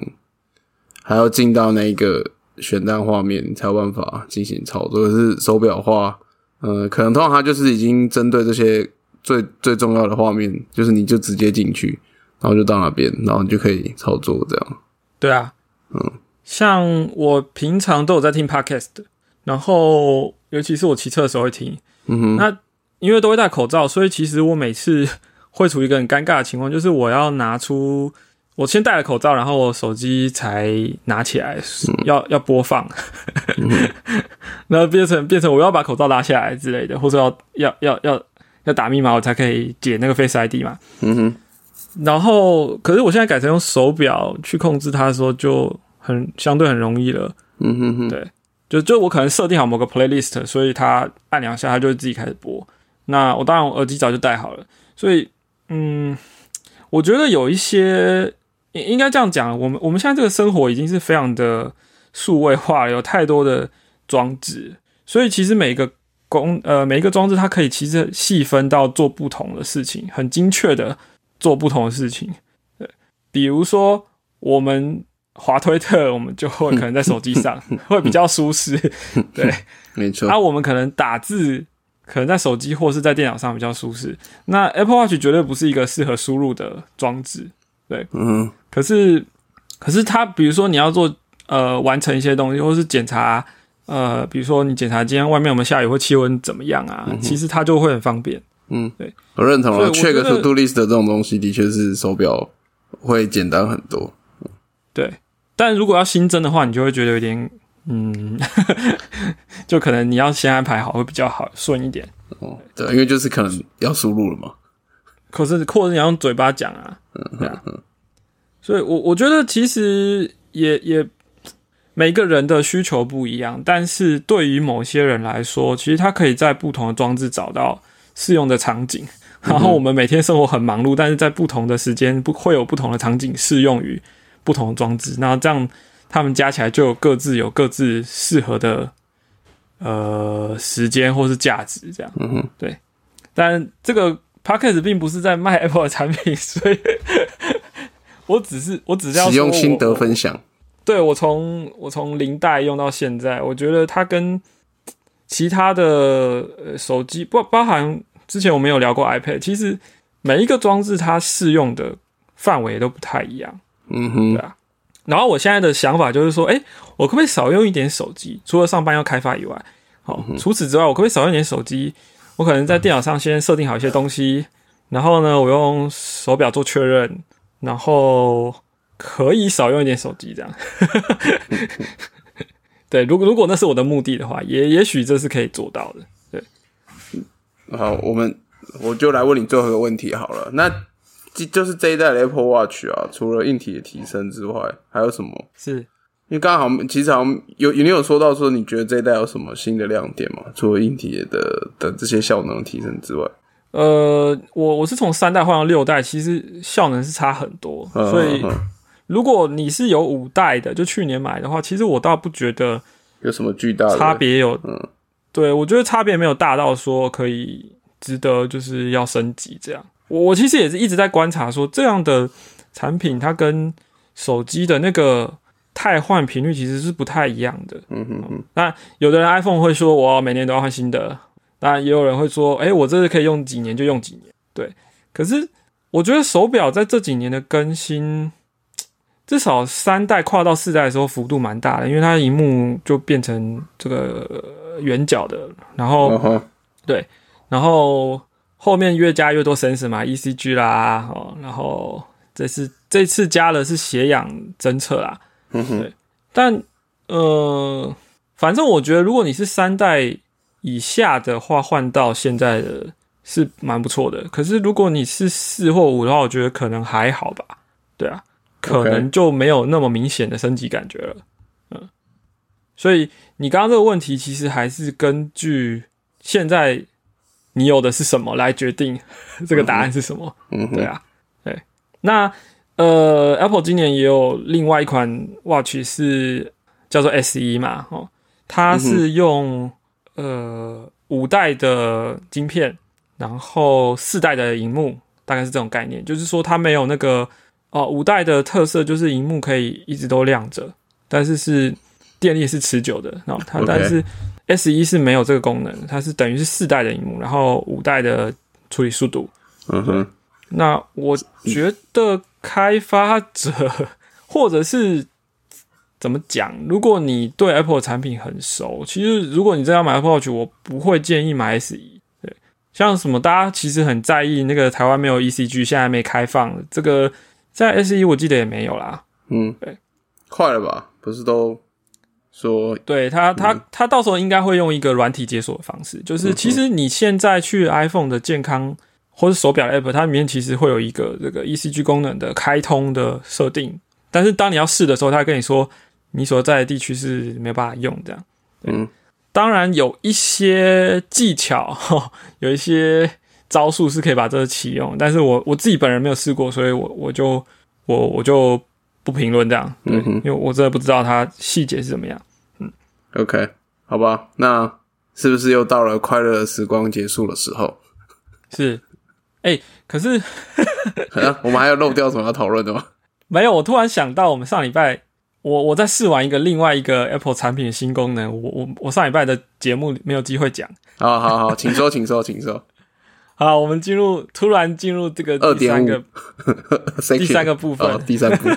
还要进到那个。选单画面才有办法进行操作，可是手表话，呃，可能通常它就是已经针对这些最最重要的画面，就是你就直接进去，然后就到那边，然后你就可以操作这样。对啊，嗯，像我平常都有在听 podcast，然后尤其是我骑车的时候会听，嗯哼，那因为都会戴口罩，所以其实我每次会处于一个很尴尬的情况，就是我要拿出。我先戴了口罩，然后我手机才拿起来，要要播放，然后变成变成我要把口罩拉下来之类的，或者要要要要要打密码，我才可以解那个 Face ID 嘛。嗯哼。然后，可是我现在改成用手表去控制它的时候，就很相对很容易了。嗯哼哼。对，就就我可能设定好某个 playlist，所以它按两下，它就会自己开始播。那我当然我耳机早就戴好了，所以嗯，我觉得有一些。应应该这样讲，我们我们现在这个生活已经是非常的数位化了，有太多的装置，所以其实每一个工呃每一个装置，它可以其实细分到做不同的事情，很精确的做不同的事情。对，比如说我们滑推特，我们就会可能在手机上会比较舒适。对，没错。啊，我们可能打字可能在手机或是在电脑上比较舒适。那 Apple Watch 绝对不是一个适合输入的装置。对，嗯。可是，可是他，比如说你要做呃完成一些东西，或是检查呃，比如说你检查今天外面有没有下雨或气温怎么样啊，其实它就会很方便。嗯，对，我认同了。check to do list 的这种东西，的确是手表会简单很多。对，但如果要新增的话，你就会觉得有点嗯，就可能你要先安排好会比较好顺一点。哦，对，因为就是可能要输入了嘛。可是，或者你要用嘴巴讲啊，对啊。所以，我我觉得其实也也每个人的需求不一样，但是对于某些人来说，其实他可以在不同的装置找到适用的场景。然后，我们每天生活很忙碌，但是在不同的时间不会有不同的场景适用于不同的装置。那这样，他们加起来就有各自有各自适合的呃时间或是价值。这样，嗯哼，对。但这个 p o c k e t 并不是在卖 Apple 的产品，所以。我只是，我只是要使用心得分享。对我从我从零代用到现在，我觉得它跟其他的手机不包含之前我们有聊过 iPad，其实每一个装置它适用的范围都不太一样。嗯哼，对啊。然后我现在的想法就是说，哎，我可不可以少用一点手机？除了上班要开发以外，好，除此之外，我可不可以少用一点手机？我可能在电脑上先设定好一些东西，然后呢，我用手表做确认，然后可以少用一点手机，这样。对，如果如果那是我的目的的话，也也许这是可以做到的。对，好，我们我就来问你最后一个问题好了。那就就是这一代的 Apple Watch 啊，除了硬体的提升之外，还有什么？是因为刚好其实好像有有你有说到说，你觉得这一代有什么新的亮点吗？除了硬体的的这些效能提升之外，呃，我我是从三代换到六代，其实效能是差很多，所以如果你是有五代的，就去年买的话，其实我倒不觉得有什么巨大的差别。有，嗯，对我觉得差别没有大到说可以值得就是要升级这样。我我其实也是一直在观察说这样的产品，它跟手机的那个汰换频率其实是不太一样的。嗯哼嗯，那有的人 iPhone 会说我每年都要换新的，那也有人会说，哎、我这个可以用几年就用几年。对，可是我觉得手表在这几年的更新，至少三代跨到四代的时候幅度蛮大的，因为它的荧幕就变成这个呃圆角的，然后嗯哼，然后后面越加越多 sensor 嘛，ECG 啦，哦，然后这次这次加的是血氧侦测啦，嗯哼，但呃，反正我觉得如果你是三代以下的话，换到现在的是蛮不错的。可是如果你是四或五的话，我觉得可能还好吧。对啊，可能就没有那么明显的升级感觉了。嗯，所以你刚刚这个问题其实还是根据现在你有的是什么来决定这个答案是什么。嗯，对啊，对。那呃，Apple 今年也有另外一款 Watch 是叫做 S 一嘛，哦，它是用、呃五代的晶片，然后四代的荧幕，大概是这种概念。就是说它没有那个哦五代的特色，就是荧幕可以一直都亮着，但是是电力是持久的。然后它但是 S 一是没有这个功能，它是等于是四代的荧幕，然后五代的处理速度。嗯哼，那我觉得开发者 或者是怎么讲，如果你对 Apple 的产品很熟，其实如果你真要买 Apple Watch，我不会建议买 S 一。对，像什么大家其实很在意那个台湾没有 ECG，现在没开放，这个在 S 一我记得也没有啦。嗯，对，快了吧？不是都说对它，它它到时候应该会用一个软体解锁的方式，就是其实你现在去 iPhone 的健康或是手表 App，它里面其实会有一个这个 ECG 功能的开通的设定，但是当你要试的时候，它跟你说你所在的地区是没有办法用这样。嗯。当然有一些技巧，有一些招数是可以把这个启用，但是我我自己本人没有试过，所以我我就我我就不评论这样，对，嗯哼。因为我真的不知道它细节是怎么样。嗯。OK，好吧，那是不是又到了快乐时光结束的时候？是，哎、可是 啊我们还有漏掉什么要讨论的吗？没有，我突然想到，我们上礼拜我我在试玩一个另外一个 Apple 产品的新功能，我我我上礼拜的节目没有机会讲。好好好，请说，请说，请说。好，我们进入突然进入这个第三个第三个部分哦第三部，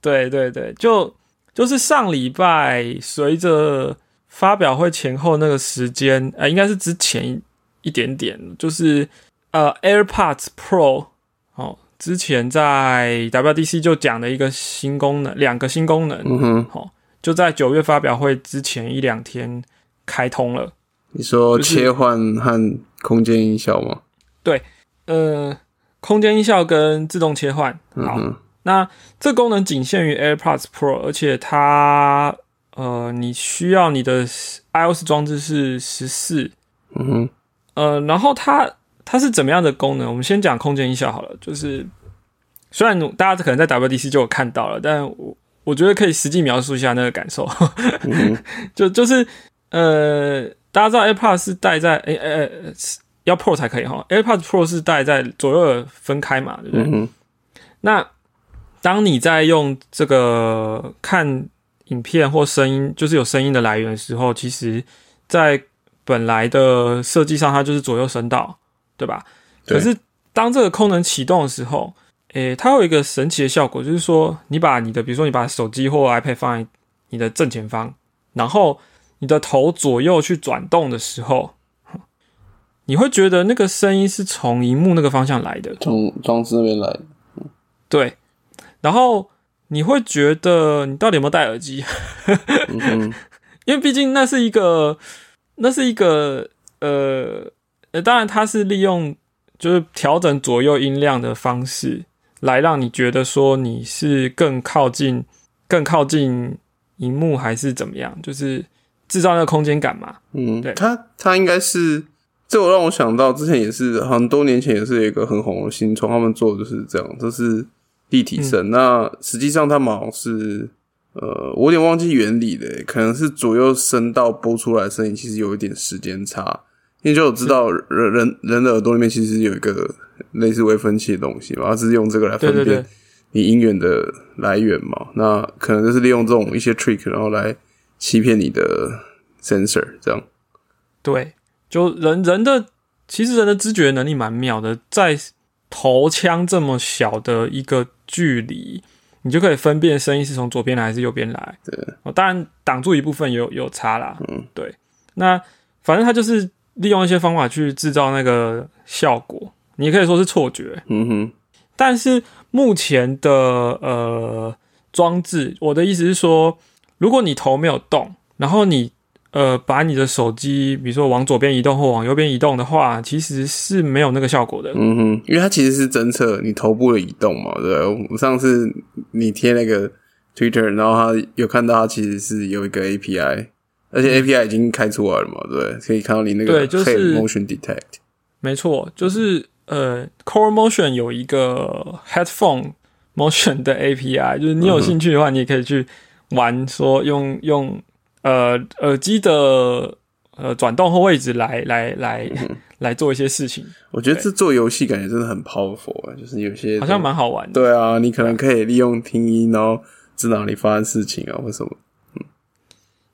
对对对，就就是上礼拜随着发表会前后那个时间，呃，应该是之前一点点，就是呃 AirPods Pro 哦，之前在 WDC 就讲了一个新功能，两个新功能，嗯哼，就在九月发表会之前一两天开通了。你说切换和空间音效吗？对呃，空间音效跟自动切换，好，嗯哼，那这功能仅限于 AirPods Pro，而且它呃，你需要你的 iOS 装置是十四，嗯哼，呃，然后它它是怎么样的功能？我们先讲空间音效好了，就是虽然大家可能在 WDC 就有看到了，但我我觉得可以实际描述一下那个感受，嗯，就就是呃，大家知道 AirPods 是戴在诶诶、诶要 Pro 才可以哈，AirPods Pro 是戴在左右耳分开嘛，对不对？嗯，那当你在用这个看影片或声音，就是有声音的来源的时候，其实，在本来的设计上，它就是左右声道。对吧？对可是当这个功能启动的时候，诶、它有一个神奇的效果，就是说，你把你的，比如说你把手机或 iPad 放在你的正前方，然后你的头左右去转动的时候，你会觉得那个声音是从荧幕那个方向来的，从装置那边来，对。然后你会觉得你到底有没有戴耳机？嗯，因为毕竟那是一个，那是一个，呃，呃，当然它是利用就是调整左右音量的方式，来让你觉得说你是更靠近、更靠近荧幕还是怎么样，就是制造那个空间感嘛。嗯，对它它应该是，这我让我想到之前也是很多年前也是有一个很红的新创，他们做的就是这样，就是立体声。那实际上他们好像是，呃，我有点忘记原理了，可能是左右声道播出来的声音其实有一点时间差，因为就我知道人人人的耳朵里面其实有一个类似微分器的东西嘛，它是用这个来分辨你音源的来源嘛，那可能就是利用这种一些 trick，然后来欺骗你的 sensor 这样。对，就人人的其实人的知觉能力蛮妙的，在头腔这么小的一个距离，你就可以分辨声音是从左边来还是右边来。对，哦，当然挡住一部分有有差啦。嗯，对。那反正它就是利用一些方法去制造那个效果，你也可以说是错觉。嗯哼，但是目前的呃装置，我的意思是说，如果你头没有动，然后你呃把你的手机，比如说往左边移动或往右边移动的话，其实是没有那个效果的。嗯哼，因为它其实是侦测你头部的移动嘛，对。我们上次你贴那个 Twitter，然后他有看到它其实是有一个 API，而且 API 已经开出来了嘛，对，可以看到你那个嗯对就是 motion detect。没错，就是呃，Core Motion 有一个 Headphone Motion 的 API，就是你有兴趣的话，你也可以去玩，说用用呃耳机的呃转动或位置来来来、来做一些事情，我觉得这做游戏感觉真的很 powerful 啊，就是有些好像蛮好玩的。对啊，你可能可以利用听音，然后知道你发生事情啊或什么。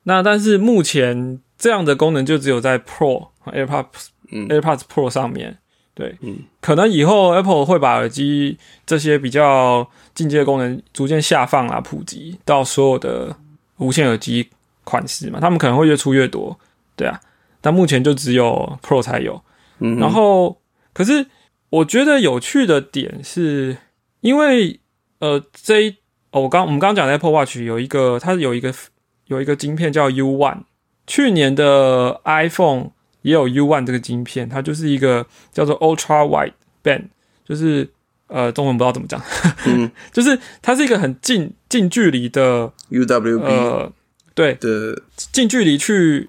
那但是目前这样的功能就只有在 Pro AirPods、嗯 AirPods Pro 上面。对，嗯可能以后 Apple 会把耳机这些比较进阶的功能逐渐下放啊，普及到所有的无线耳机款式嘛，他们可能会越出越多，对啊。但目前就只有 Pro 才有。嗯，然后，可是我觉得有趣的点是，因为呃，这一哦，我刚我们刚刚讲的 Apple Watch 有一个，它有一个有一个晶片叫 U One，去年的 iPhone 也有 U One 这个晶片，它就是一个叫做 Ultra Wide Band，就是呃，中文不知道怎么讲，嗯。就是它是一个很近近距离的 UWB 呃，对，的。近距离去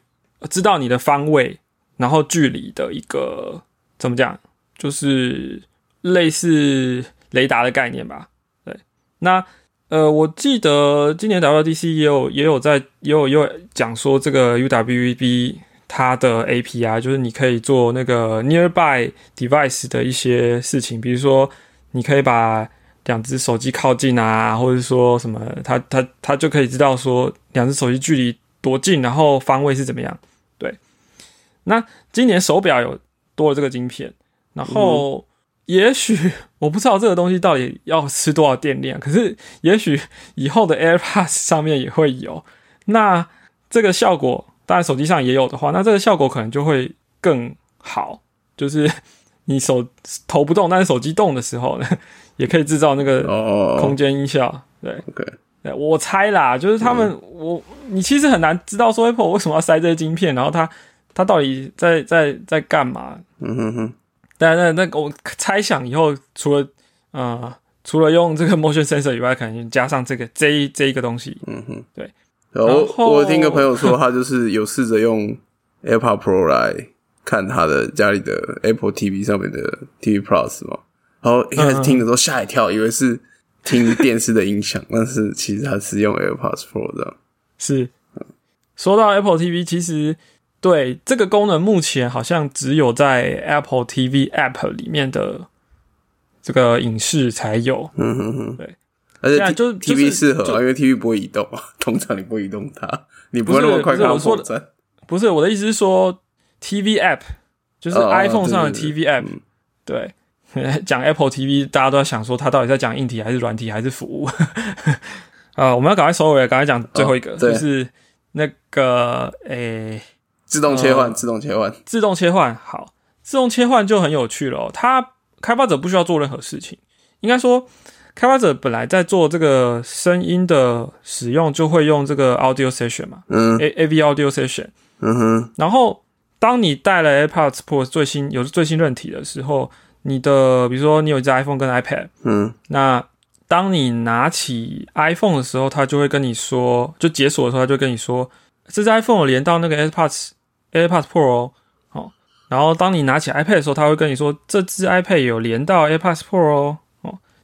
知道你的方位，然后距离的一个怎么讲，就是类似雷达的概念吧。对，那呃，我记得今年 WDC 也有也有在也有也有讲说这个 UWB 它的 API，就是你可以做那个 nearby device 的一些事情，比如说你可以把两只手机靠近啊，或者说什么，它它它就可以知道说两只手机距离多近，然后方位是怎么样。对，那今年手表有多了这个晶片，然后也许 我不知道这个东西到底要吃多少电量，可是也许 以后的 AirPods 上面也会有。那这个效果，当然手机上也有的话，那这个效果可能就会更好，就是 你手头不动，但是手机动的时候呢，也可以制造那个哦空间音效。对，，OK，对我猜啦，就是他们，我你其实很难知道说 Apple 为什么要塞这些晶片，然后它它到底在在在干嘛？嗯哼哼，但那那我猜想以后除了呃除了用这个 motion sensor 以外，可能加上这个这一这一个东西。嗯哼，对。然后我我听个朋友说，他就是有试着用 AirPod Pro 来看他的家里的 Apple TV 上面的 TV Plus 嘛，然后一开始听的时候吓一跳，以为是听电视的音响，但是其实他是用 AirPods Pro 这样。是，说到 Apple TV，其实对这个功能目前好像只有在 Apple TV App 里面的这个影视才有。嗯哼哼，对。而且就就 TV 是适合啊，因为 TV 不会移动啊，通常你不会移动它，你不会那么快看到不是我说的破绽。不是我的意思是说，TV App 就是 iPhone 上的 TV App。对，讲 Apple TV，大家都在想说它到底在讲硬体还是软体还是服务。啊，我们要赶快收尾，赶快讲最后一个，就是那个诶，自动切换，自动切换，自动切换。好，自动切换就很有趣了。它开发者不需要做任何事情，应该说。开发者本来在做这个声音的使用，就会用这个 Audio Session 嘛，嗯，A A V Audio Session，嗯哼。然后，当你带了 AirPods Pro 最新有最新韧体的时候，你的比如说你有一只 iPhone 跟 iPad，嗯，那当你拿起 iPhone 的时候，它就会跟你说，就解锁的时候，它就跟你说，这只 iPhone 连到那个 AirPods AirPods Pro 哦。然后，当你拿起 iPad 的时候，它会跟你说，这只 iPad 有连到 AirPods Pro 哦。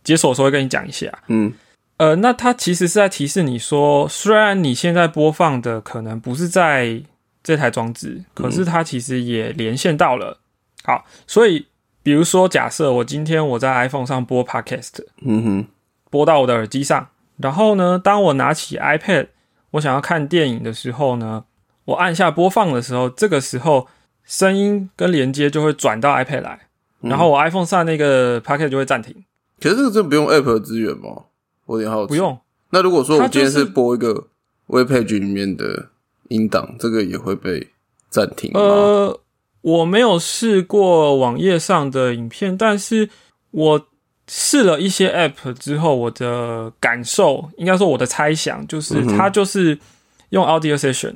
解锁的时候会跟你讲一下，嗯，呃，那它其实是在提示你说，虽然你现在播放的可能不是在这台装置，可是它其实也连线到了。好，所以比如说，假设我今天我在 iPhone 上播 Podcast，嗯哼，播到我的耳机上，然后呢，当我拿起 iPad，我想要看电影的时候呢，我按下播放的时候，这个时候声音跟连接就会转到 iPad 来，然后我 iPhone 上那个 Pocket 就会暂停。可是这个真不用 App 的资源吗？我有点好奇。不用。那如果说我今天是播一个 Web Page 里面的音档，这个也会被暂停吗？呃，我没有试过网页上的影片，但是我试了一些 App 之后，我的感受应该说我的猜想就是，它就是用 Audio Session。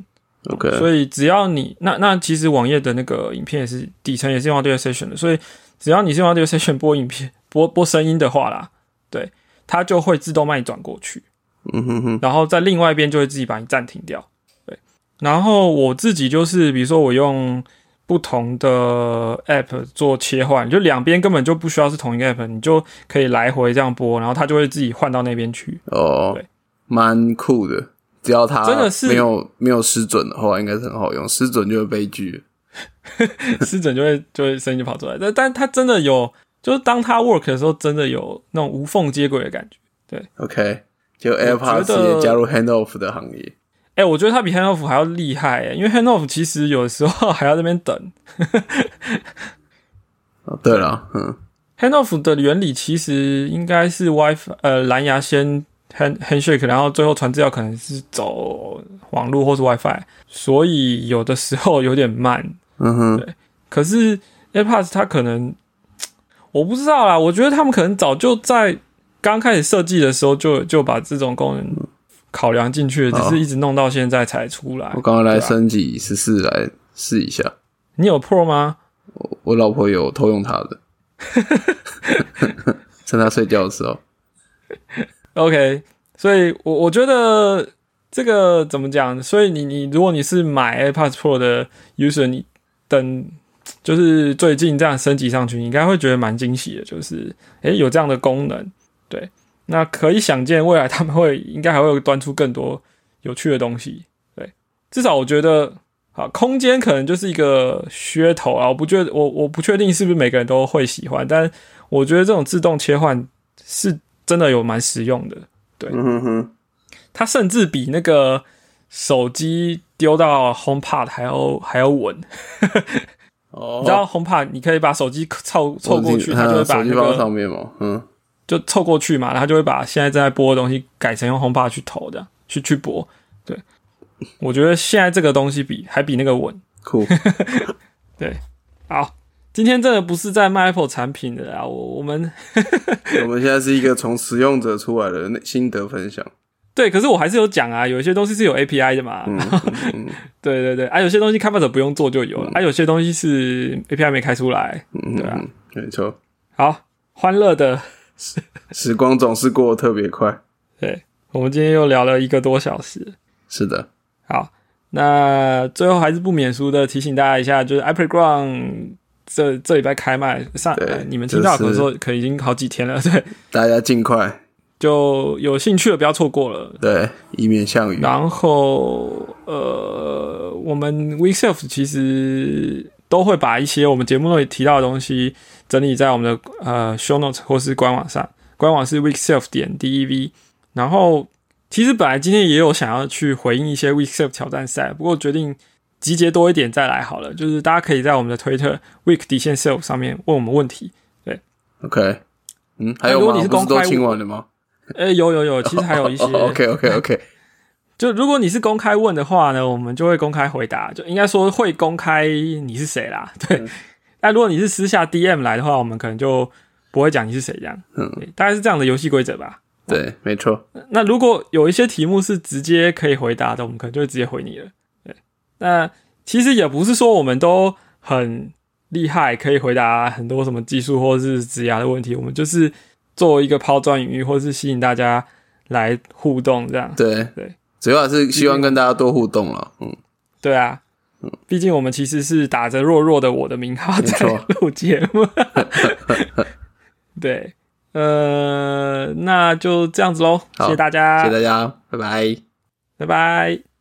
OK。所以只要你那那其实网页的那个影片也是底层也是用 Audio Session 的，所以只要你是用 Audio Session 播影片。播播声音的话啦，对，它就会自动帮你转过去，嗯哼哼，然后在另外一边就会自己把你暂停掉，对。然后我自己就是，比如说我用不同的 app 做切换，就两边根本就不需要是同一个 app，你就可以来回这样播，然后它就会自己换到那边去。哦，对，蛮酷的。只要它真的是没有没有失准的话，应该是很好用。失准就会悲剧，失准就会就会声音就跑出来。但但它真的有。就是当它 work 的时候，真的有那种无缝接轨的感觉。对，OK，就 AirPods 也加入 Handoff 的行列。哎，我觉得它比 Handoff 还要厉害，因为 Handoff 其实有的时候还要那边等。哦，对了，嗯，Handoff 的原理其实应该是 WiFi，呃，蓝牙先 Hand Handshake，然后最后传资料可能是走网络或是 WiFi，所以有的时候有点慢。嗯哼，对。可是 AirPods 它可能。我不知道啦，我觉得他们可能早就在刚开始设计的时候就就把这种功能考量进去了，只是一直弄到现在才出来。我刚刚来升级十四来试一下。你有 Pro 吗？我我老婆有偷用她的，趁她睡觉的时候。OK，所以我我觉得这个怎么讲？所以你你如果你是买 AirPods Pro 的 user，你等。就是最近这样升级上去，你应该会觉得蛮惊喜的。就是，诶，有这样的功能，对，那可以想见未来他们会应该还会端出更多有趣的东西。对，至少我觉得，啊，空间可能就是一个噱头啊。我不觉得，我我不确定是不是每个人都会喜欢，但我觉得这种自动切换是真的有蛮实用的。对，嗯哼，它甚至比那个手机丢到 HomePod 还要还要稳。你知道 HomePod，你可以把手机凑凑过去，它就会把那个上面嘛，嗯，就凑过去嘛，然后就会把现在正在播的东西改成用 HomePod 去投的，去去播。对，我觉得现在这个东西比还比那个稳。酷。对，好，今天真的不是在卖 Apple 产品的啊，我我们 我们现在是一个从使用者出来的心得分享。对，可是我还是有讲啊，有一些东西是有 API 的嘛。对对对，啊，有些东西开发者不用做就有了，啊，有些东西是 API 没开出来。对啊，没错。好，欢乐的 时光总是过得特别快。对，我们今天又聊了一个多小时。是的。好，那最后还是不免俗的提醒大家一下，就是 iPad Ground 这这礼拜开卖上，你们听到可能说可已经好几天了。对，大家尽快。就有兴趣的不要错过了，对，以免项羽。然后，呃，我们 WeSelf 其实都会把一些我们节目里提到的东西整理在我们的呃 Show Notes 或是官网上，官网是 weekself 点 dev。然后，其实本来今天也有想要去回应一些 weekself 挑战赛，不过决定集结多一点再来好了。就是大家可以在我们的推特 week 底线 self 上面问我们问题。对，OK，嗯，还有吗？如果你是公开不是都清完了吗？呃，有有有，其实还有一些。OK OK OK，就如果你是公开问的话呢，我们就会公开回答，就应该说会公开你是谁啦。对，那、如果你是私下 DM 来的话，我们可能就不会讲你是谁这样。嗯，大概是这样的游戏规则吧。对，没错。那如果有一些题目是直接可以回答的，我们可能就会直接回你了。对，那其实也不是说我们都很厉害，可以回答很多什么技术或是职涯的问题，我们就是作为一个抛砖引玉，或是吸引大家来互动这样。对对，主要还是希望跟大家多互动了。嗯，对啊，毕竟我们其实是打着弱弱的我的名号在错录节目。对，呃，那就这样子喽，谢好谢大家，谢谢大家，拜拜。拜拜。